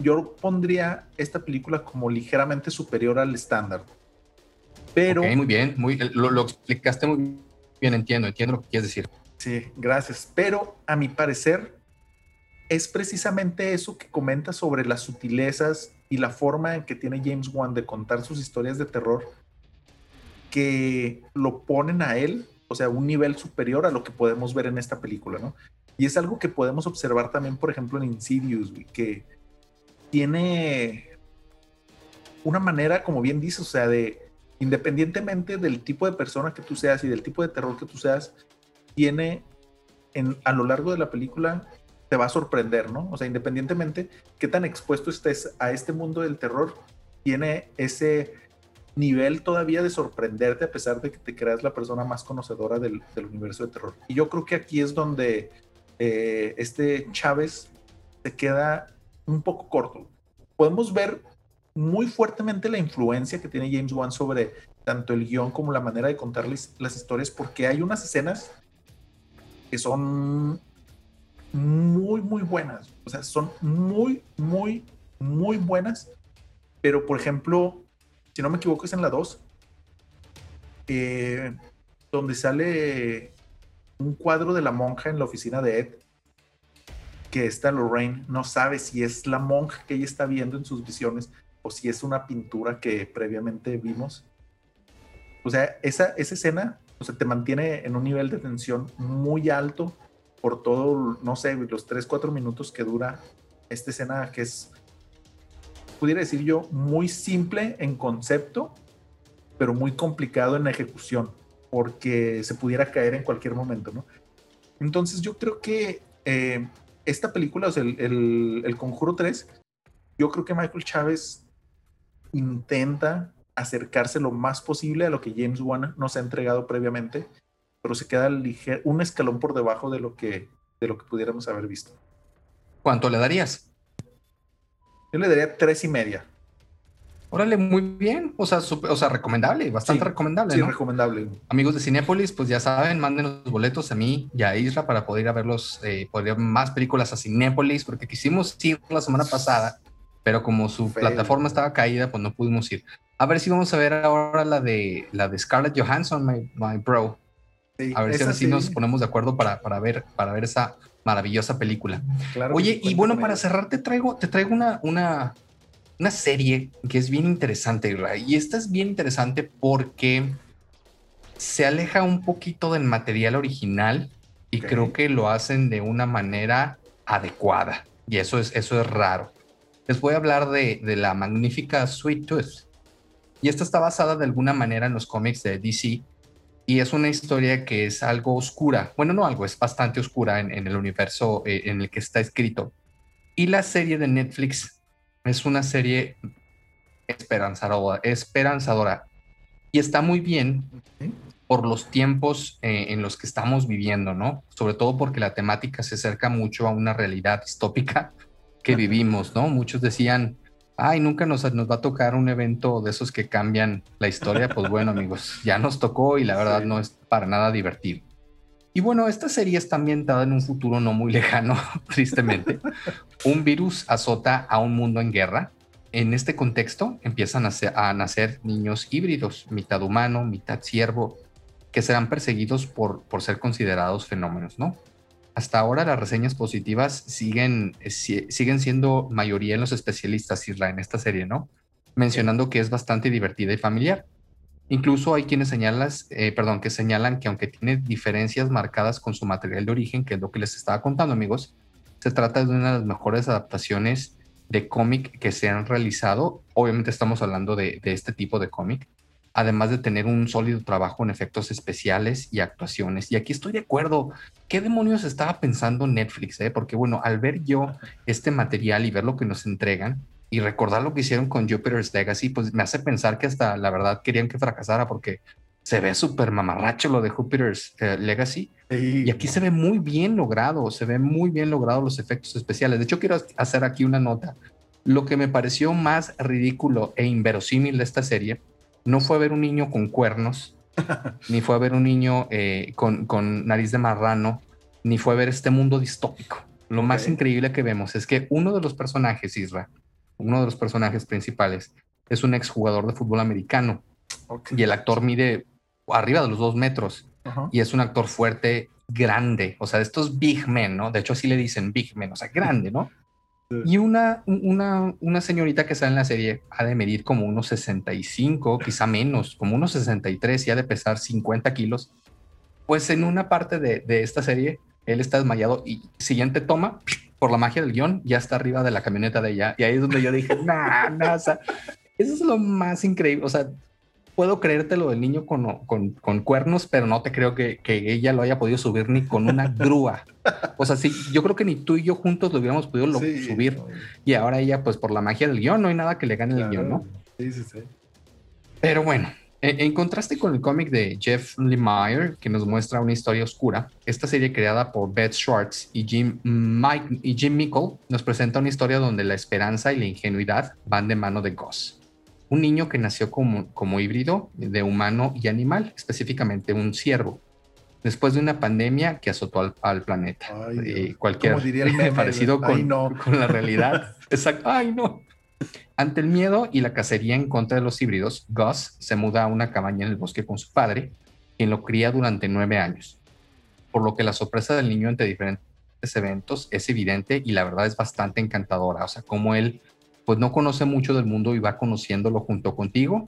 Speaker 1: yo pondría esta película como ligeramente superior al estándar. Pero.
Speaker 2: muy bien, muy, lo, lo, explicaste muy bien, entiendo, entiendo lo que quieres decir.
Speaker 1: Sí, gracias. Pero a mi parecer, es precisamente eso que comenta sobre las sutilezas y la forma en que tiene James Wan de contar sus historias de terror que lo ponen a él o sea, un nivel superior a lo que podemos ver en esta película, ¿no? Y es algo que podemos observar también, por ejemplo, en Insidious, que tiene una manera, como bien dices, o sea, de independientemente del tipo de persona que tú seas y del tipo de terror que tú seas, tiene en, a lo largo de la película te va a sorprender, ¿no? O sea, independientemente qué tan expuesto estés a este mundo del terror, tiene ese nivel todavía de sorprenderte a pesar de que te creas la persona más conocedora del, universo de terror. Y yo creo que aquí es donde eh, este Chávez se queda un poco corto. Podemos ver muy fuertemente la influencia que tiene James Wan sobre tanto el guion como la manera de contarles las historias, porque hay unas escenas que son muy, muy buenas. O sea, son muy, muy, muy buenas. Pero, por ejemplo, si no me equivoco, es en la 2, eh, donde sale un cuadro de la monja en la oficina de Ed, que está Lorraine, no sabe si es la monja que ella está viendo en sus visiones o si es una pintura que previamente vimos. O sea, esa, esa escena o sea, te mantiene en un nivel de tensión muy alto por todo, no sé, los 3, 4 minutos que dura esta escena que es pudiera decir yo, muy simple en concepto, pero muy complicado en ejecución, porque se pudiera caer en cualquier momento, ¿no? Entonces yo creo que eh, esta película, o sea, el, el, Conjuro 3, yo creo que Michael Chávez intenta acercarse lo más posible a lo que James Wan nos ha entregado previamente, pero se queda un escalón por debajo de lo que, de lo que pudiéramos haber visto.
Speaker 2: ¿Cuánto le darías?
Speaker 1: Yo le daría tres y media.
Speaker 2: Órale, muy bien. O sea, o sea recomendable, bastante recomendable.
Speaker 1: Sí, recomendable.
Speaker 2: Amigos de Cinépolis, pues ya saben, manden los boletos a mí y a Isra para poder ir a verlos, eh, poder ver más películas a Cinépolis, porque quisimos ir la semana pasada, pero como su plataforma estaba caída, pues no pudimos ir. A ver si vamos a ver ahora la de la de Scarlett Johansson, my, my bro. a ver si así nos ponemos de acuerdo para, para, ver, para ver esa maravillosa película. Oye, y bueno, para cerrar te traigo, te traigo una, una, una serie que es bien interesante, y esta es bien interesante porque se aleja un poquito del material original y creo que lo hacen de una manera adecuada. Y eso es, eso es raro. les voy a hablar de, de la magnífica Sweet Tooth. Y esta está basada de alguna manera en los cómics de DC y es una historia que es algo oscura. Bueno, no algo, es bastante oscura en, el universo eh, en el que está escrito. Y la serie de Netflix es una serie esperanzadora, esperanzadora y está muy bien por los tiempos eh, en los que estamos viviendo, ¿no? Sobre todo porque la temática se acerca mucho a una realidad distópica que vivimos, ¿no? Muchos decían, ay, nunca nos, nos va a tocar un evento de esos que cambian la historia. Pues bueno, amigos, ya nos tocó y la verdad no es para nada divertido. Y bueno, esta serie está ambientada en un futuro no muy lejano, tristemente. Un virus azota a un mundo en guerra. En este contexto empiezan a, a nacer niños híbridos, mitad humano, mitad ciervo, que serán perseguidos por, por ser considerados fenómenos, ¿no? Hasta ahora las reseñas positivas siguen, siguen siendo mayoría en los especialistas, Isla, en esta serie, ¿no? Mencionando que es bastante divertida y familiar. Incluso hay quienes señalas, eh, perdón, que señalan que aunque tiene diferencias marcadas con su material de origen, que es lo que les estaba contando, amigos, se trata de una de las mejores adaptaciones de cómic que se han realizado. Obviamente estamos hablando de este tipo de cómic, además de tener un sólido trabajo en efectos especiales y actuaciones. Y aquí estoy de acuerdo. ¿Qué demonios estaba pensando Netflix? Eh? Porque bueno, al ver yo este material y ver lo que nos entregan y recordar lo que hicieron con Jupiter's Legacy, pues me hace pensar que hasta la verdad querían que fracasara porque se ve súper mamarracho lo de Jupiter's eh, Legacy. Y aquí se ve muy bien logrado, se ve muy bien logrado los efectos especiales. De hecho, quiero hacer aquí una nota. Lo que me pareció más ridículo e inverosímil de esta serie no fue a ver un niño con cuernos, ni fue a ver un niño eh, con, nariz de marrano, ni fue a ver este mundo distópico. Lo más increíble que vemos es que uno de los personajes, Isra, uno de los personajes principales, es un exjugador de fútbol americano. Y el actor mide arriba de los dos metros. Y es un actor fuerte, grande. O sea, estos big men, ¿no? De hecho, así le dicen big men, o sea, grande, ¿no? Y una, una, una señorita que sale en la serie ha de medir como unos 65, quizá menos, como unos 63 y ha de pesar 50 kilos. Pues en una parte de, de esta serie, él está desmayado y siguiente toma, por la magia del guion, ya está arriba de la camioneta de ella. Y ahí es donde yo dije, nah, eso es lo más increíble. O sea, puedo creerte lo del niño con, con, con cuernos, pero no te creo que, que, ella lo haya podido subir ni con una grúa. O sea, sí, yo creo que ni tú y yo juntos lo hubiéramos podido subir. Y ahora ella, pues por la magia del guion, no hay nada que le gane el guion, ¿no? Sí, sí, sí. Pero bueno, en, contraste con el cómic de Jeff Lemire, que nos muestra una historia oscura, esta serie creada por Beth Schwartz y Jim, Mike, y Jim Mickle nos presenta una historia donde la esperanza y la ingenuidad van de mano de Goss un niño que nació como, como híbrido de humano y animal, específicamente un ciervo, después de una pandemia que azotó al, planeta. Eh, cualquier parecido con, con, la realidad. Exacto. Ay, no. Ante el miedo y la cacería en contra de los híbridos, Gus se muda a una cabaña en el bosque con su padre, quien lo cría durante nueve años. Por lo que la sorpresa del niño ante diferentes eventos es evidente y la verdad es bastante encantadora. O sea, como él pues no conoce mucho del mundo y va conociéndolo junto contigo,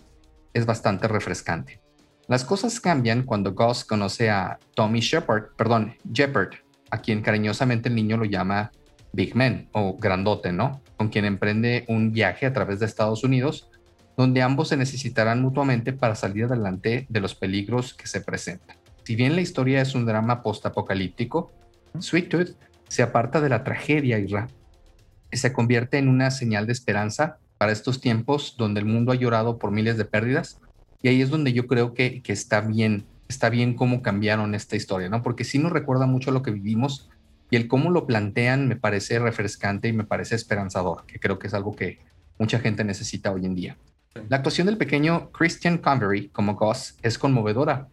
Speaker 2: es bastante refrescante. Las cosas cambian cuando Gus conoce a Tommy Shepard, perdón, Jeopard, a quien cariñosamente el niño lo llama Big Man o Grandote, ¿no? Con quien emprende un viaje a través de Estados Unidos, donde ambos se necesitarán mutuamente para salir adelante de los peligros que se presentan. Si bien la historia es un drama postapocalíptico, Sweet Tooth se aparta de la tragedia y se convierte en una señal de esperanza para estos tiempos donde el mundo ha llorado por miles de pérdidas. Y ahí es donde yo creo que, que está bien, está bien cómo cambiaron esta historia, ¿no? Porque sí nos recuerda mucho lo que vivimos y el cómo lo plantean me parece refrescante y me parece esperanzador, que creo que es algo que mucha gente necesita hoy en día. La actuación del pequeño Christian Convery como Gus es conmovedora,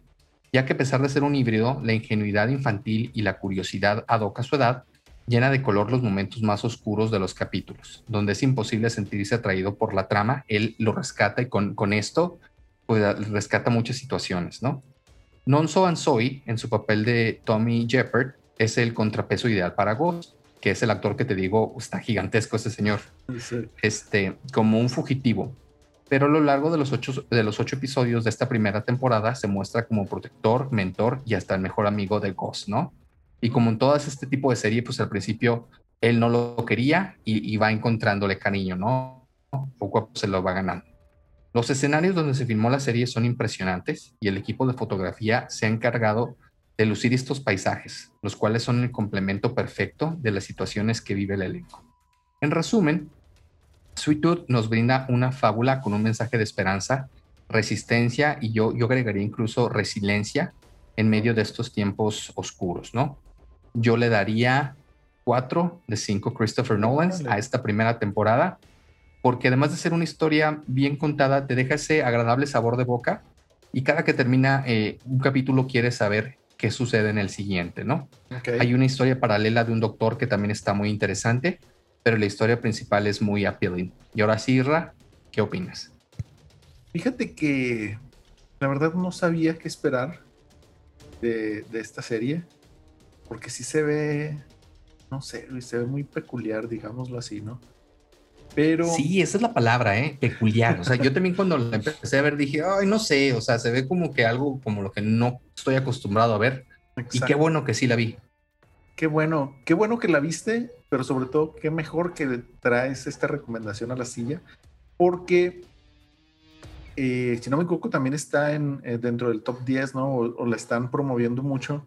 Speaker 2: ya que a pesar de ser un híbrido, la ingenuidad infantil y la curiosidad ad hoc a su edad llena de color los momentos más oscuros de los capítulos, donde es imposible sentirse atraído por la trama, él lo rescata y con, con esto pues, rescata muchas situaciones, ¿no? Nonso Ansoy, en su papel de Tommy Jeopard, es el contrapeso ideal para Ghost, que es el actor que te digo, está gigantesco ese señor, este, como un fugitivo. Pero a lo largo de los, ocho, de los ocho episodios de esta primera temporada se muestra como protector, mentor y hasta el mejor amigo de Ghost, ¿no? Y como en todas este tipo de serie, pues al principio él no lo quería y, va encontrándole cariño, ¿no? Poco a poco se lo va ganando. Los escenarios donde se filmó la serie son impresionantes y el equipo de fotografía se ha encargado de lucir estos paisajes, los cuales son el complemento perfecto de las situaciones que vive el elenco. En resumen, Sweet Tooth nos brinda una fábula con un mensaje de esperanza, resistencia y yo, yo agregaría incluso resiliencia en medio de estos tiempos oscuros, ¿no? Yo le daría 4 de 5 Christopher Nolan a esta primera temporada, porque además de ser una historia bien contada, te deja ese agradable sabor de boca y cada que termina eh, un capítulo quieres saber qué sucede en el siguiente, ¿no? Hay una historia paralela de un doctor que también está muy interesante, pero la historia principal es muy appealing. Y ahora sí, Ra, ¿qué opinas?
Speaker 1: Fíjate que la verdad no sabía qué esperar de, de esta serie, porque sí se ve no sé, se ve muy peculiar, digámoslo así, ¿no?
Speaker 2: Pero... Sí, esa es la palabra, ¿eh? Peculiar. O sea, yo también cuando la empecé a ver dije, ay, no sé, o sea, se ve como que algo como lo que no estoy acostumbrado a ver. Y qué bueno que sí la vi.
Speaker 1: Qué bueno, qué bueno que la viste, pero sobre todo, qué mejor que traes esta recomendación a la silla, porque eh, si no me equivoco, también está en, eh, dentro del top 10, ¿no? o la están promoviendo mucho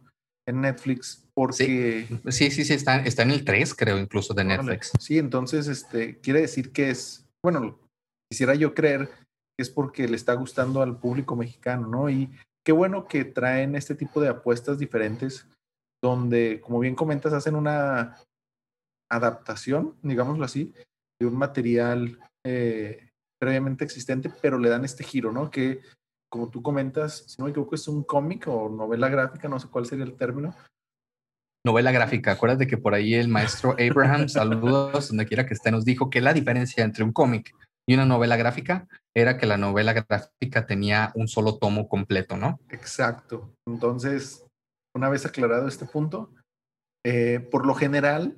Speaker 1: en Netflix porque...
Speaker 2: Sí, sí, sí, está, está en el 3, creo, incluso de Netflix.
Speaker 1: Sí, entonces, este, quiere decir que es, bueno, quisiera yo creer que es porque le está gustando al público mexicano, ¿no? Y qué bueno que traen este tipo de apuestas diferentes, donde, como bien comentas, hacen una adaptación, digámoslo así, de un material eh, previamente existente, pero le dan este giro, ¿no? Que como tú comentas, si no me equivoco, es un cómic o novela gráfica, no sé cuál sería el término.
Speaker 2: Novela gráfica, acuérdate que por ahí el maestro Abraham, saludos donde quiera que esté, nos dijo que la diferencia entre un cómic y una novela gráfica era que la novela gráfica tenía un solo tomo completo, ¿no?
Speaker 1: Exacto. Entonces, una vez aclarado este punto, eh, por lo general,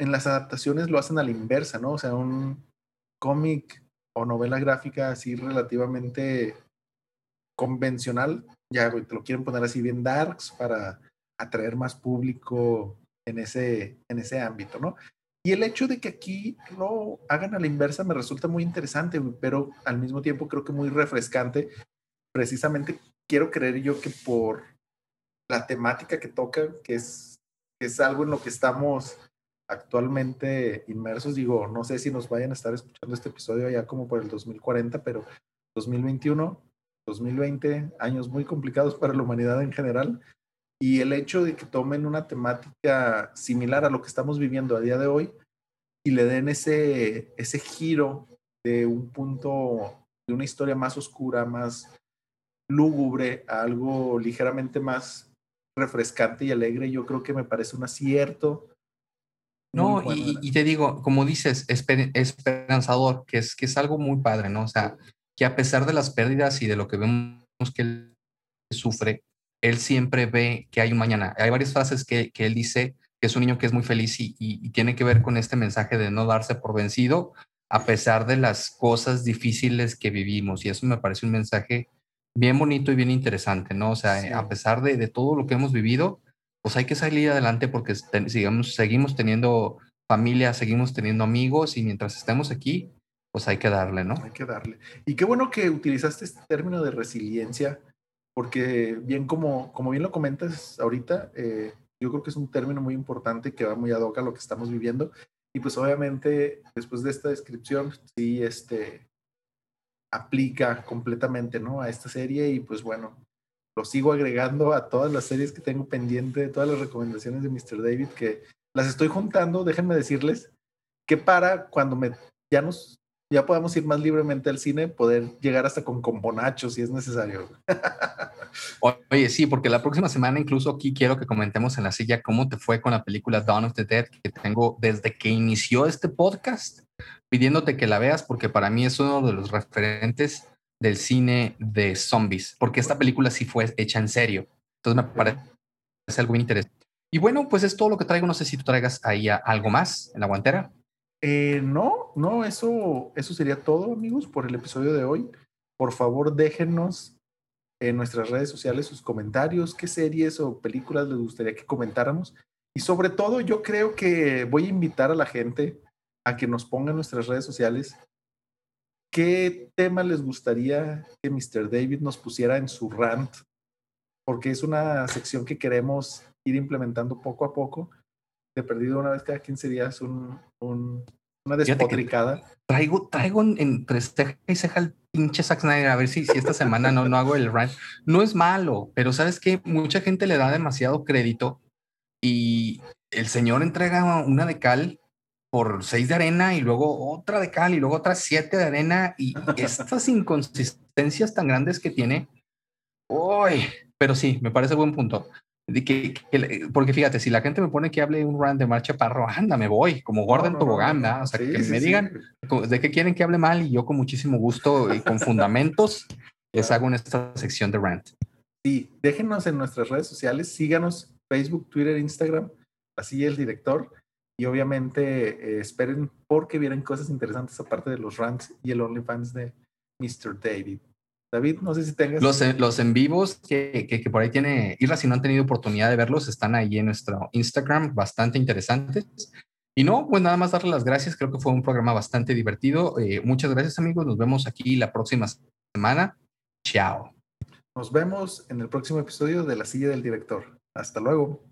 Speaker 1: en las adaptaciones lo hacen a la inversa, ¿no? O sea, un cómic o novela gráfica así relativamente convencional, ya te lo quieren poner así bien darks para atraer más público en ese, en ese ámbito, ¿no? Y el hecho de que aquí lo hagan a la inversa me resulta muy interesante, pero al mismo tiempo creo que muy refrescante. Precisamente quiero creer yo que por la temática que toca, que es, que es algo en lo que estamos actualmente inmersos. Digo, no sé si nos vayan a estar escuchando este episodio ya como por el 2040, pero 2021, 2020, años muy complicados para la humanidad en general. Y el hecho de que tomen una temática similar a lo que estamos viviendo a día de hoy y le den ese, ese giro de un punto, de una historia más oscura, más lúgubre, a algo ligeramente más refrescante y alegre, yo creo que me parece un acierto
Speaker 2: no, y, te digo, como dices, esperanzador, que es, que es algo muy padre, ¿no? O sea, que a pesar de las pérdidas y de lo que vemos que él sufre, él siempre ve que hay un mañana. Hay varias frases que, que él dice que es un niño que es muy feliz y, y, tiene que ver con este mensaje de no darse por vencido a pesar de las cosas difíciles que vivimos. Y eso me parece un mensaje bien bonito y bien interesante, ¿no? O sea, a pesar de, de todo lo que hemos vivido, pues hay que salir adelante porque sigamos, seguimos teniendo familia, seguimos teniendo amigos y mientras estemos aquí, pues hay que darle, ¿no?
Speaker 1: Hay que darle. Y qué bueno que utilizaste este término de resiliencia, porque bien como, como bien lo comentas ahorita, eh, yo creo que es un término muy importante que va muy ad hoc a lo que estamos viviendo. Y pues obviamente después de esta descripción, sí, este, aplica completamente, ¿no? A esta serie y pues bueno, lo sigo agregando a todas las series que tengo pendiente, todas las recomendaciones de Mr. David, que las estoy juntando, déjenme decirles, que para cuando me, ya nos ya podamos ir más libremente al cine, poder llegar hasta con componachos si es necesario.
Speaker 2: Oye, sí, porque la próxima semana incluso aquí quiero que comentemos en la silla cómo te fue con la película Dawn of the Dead que tengo desde que inició este podcast, pidiéndote que la veas porque para mí es uno de los referentes del cine de zombies, porque esta película sí fue hecha en serio. Entonces me parece algo muy interesante. Y bueno, pues es todo lo que traigo. No sé si tú traigas ahí algo más en la guantera.
Speaker 1: Eh, no, no, eso, eso sería todo, amigos, por el episodio de hoy. Por favor, déjenos en nuestras redes sociales sus comentarios, qué series o películas les gustaría que comentáramos. Y sobre todo yo creo que voy a invitar a la gente a que nos ponga en nuestras redes sociales qué tema les gustaría que Mr. David nos pusiera en su rant, porque es una sección que queremos ir implementando poco a poco. De perdido una vez cada 15 días un, una despotricada.
Speaker 2: Traigo, traigo entre ceja y ceja el pinche Zack Snyder a ver si, si esta semana no, no hago el rant. No es malo, pero sabes que mucha gente le da demasiado crédito y el señor entrega una de cal por seis de arena y luego otra de cal y luego otras siete de arena y estas inconsistencias tan grandes que tiene. Uy, pero sí, me parece buen punto. De que, porque fíjate, si la gente me pone que hable un run de Marcha Parro, anda, me voy, como Gordon Tobogán, o sea, que me digan de qué quieren que hable mal y yo con muchísimo gusto y con fundamentos les hago en esta sección de rant.
Speaker 1: Sí, déjenos en nuestras redes sociales, síganos Facebook, Twitter, Instagram, así el director. Y obviamente eh, esperen porque vienen cosas interesantes aparte de los rants y el OnlyFans de Mr. David. David, no sé si tengas.
Speaker 2: Los, los en vivos que, que, por ahí tiene Irra, si no han tenido oportunidad de verlos, están ahí en nuestro Instagram, bastante interesantes. Y no, pues nada más darle las gracias. Creo que fue un programa bastante divertido. Eh, muchas gracias, amigos. Nos vemos aquí la próxima semana. Chao.
Speaker 1: Nos vemos en el próximo episodio de La Silla del Director. Hasta luego.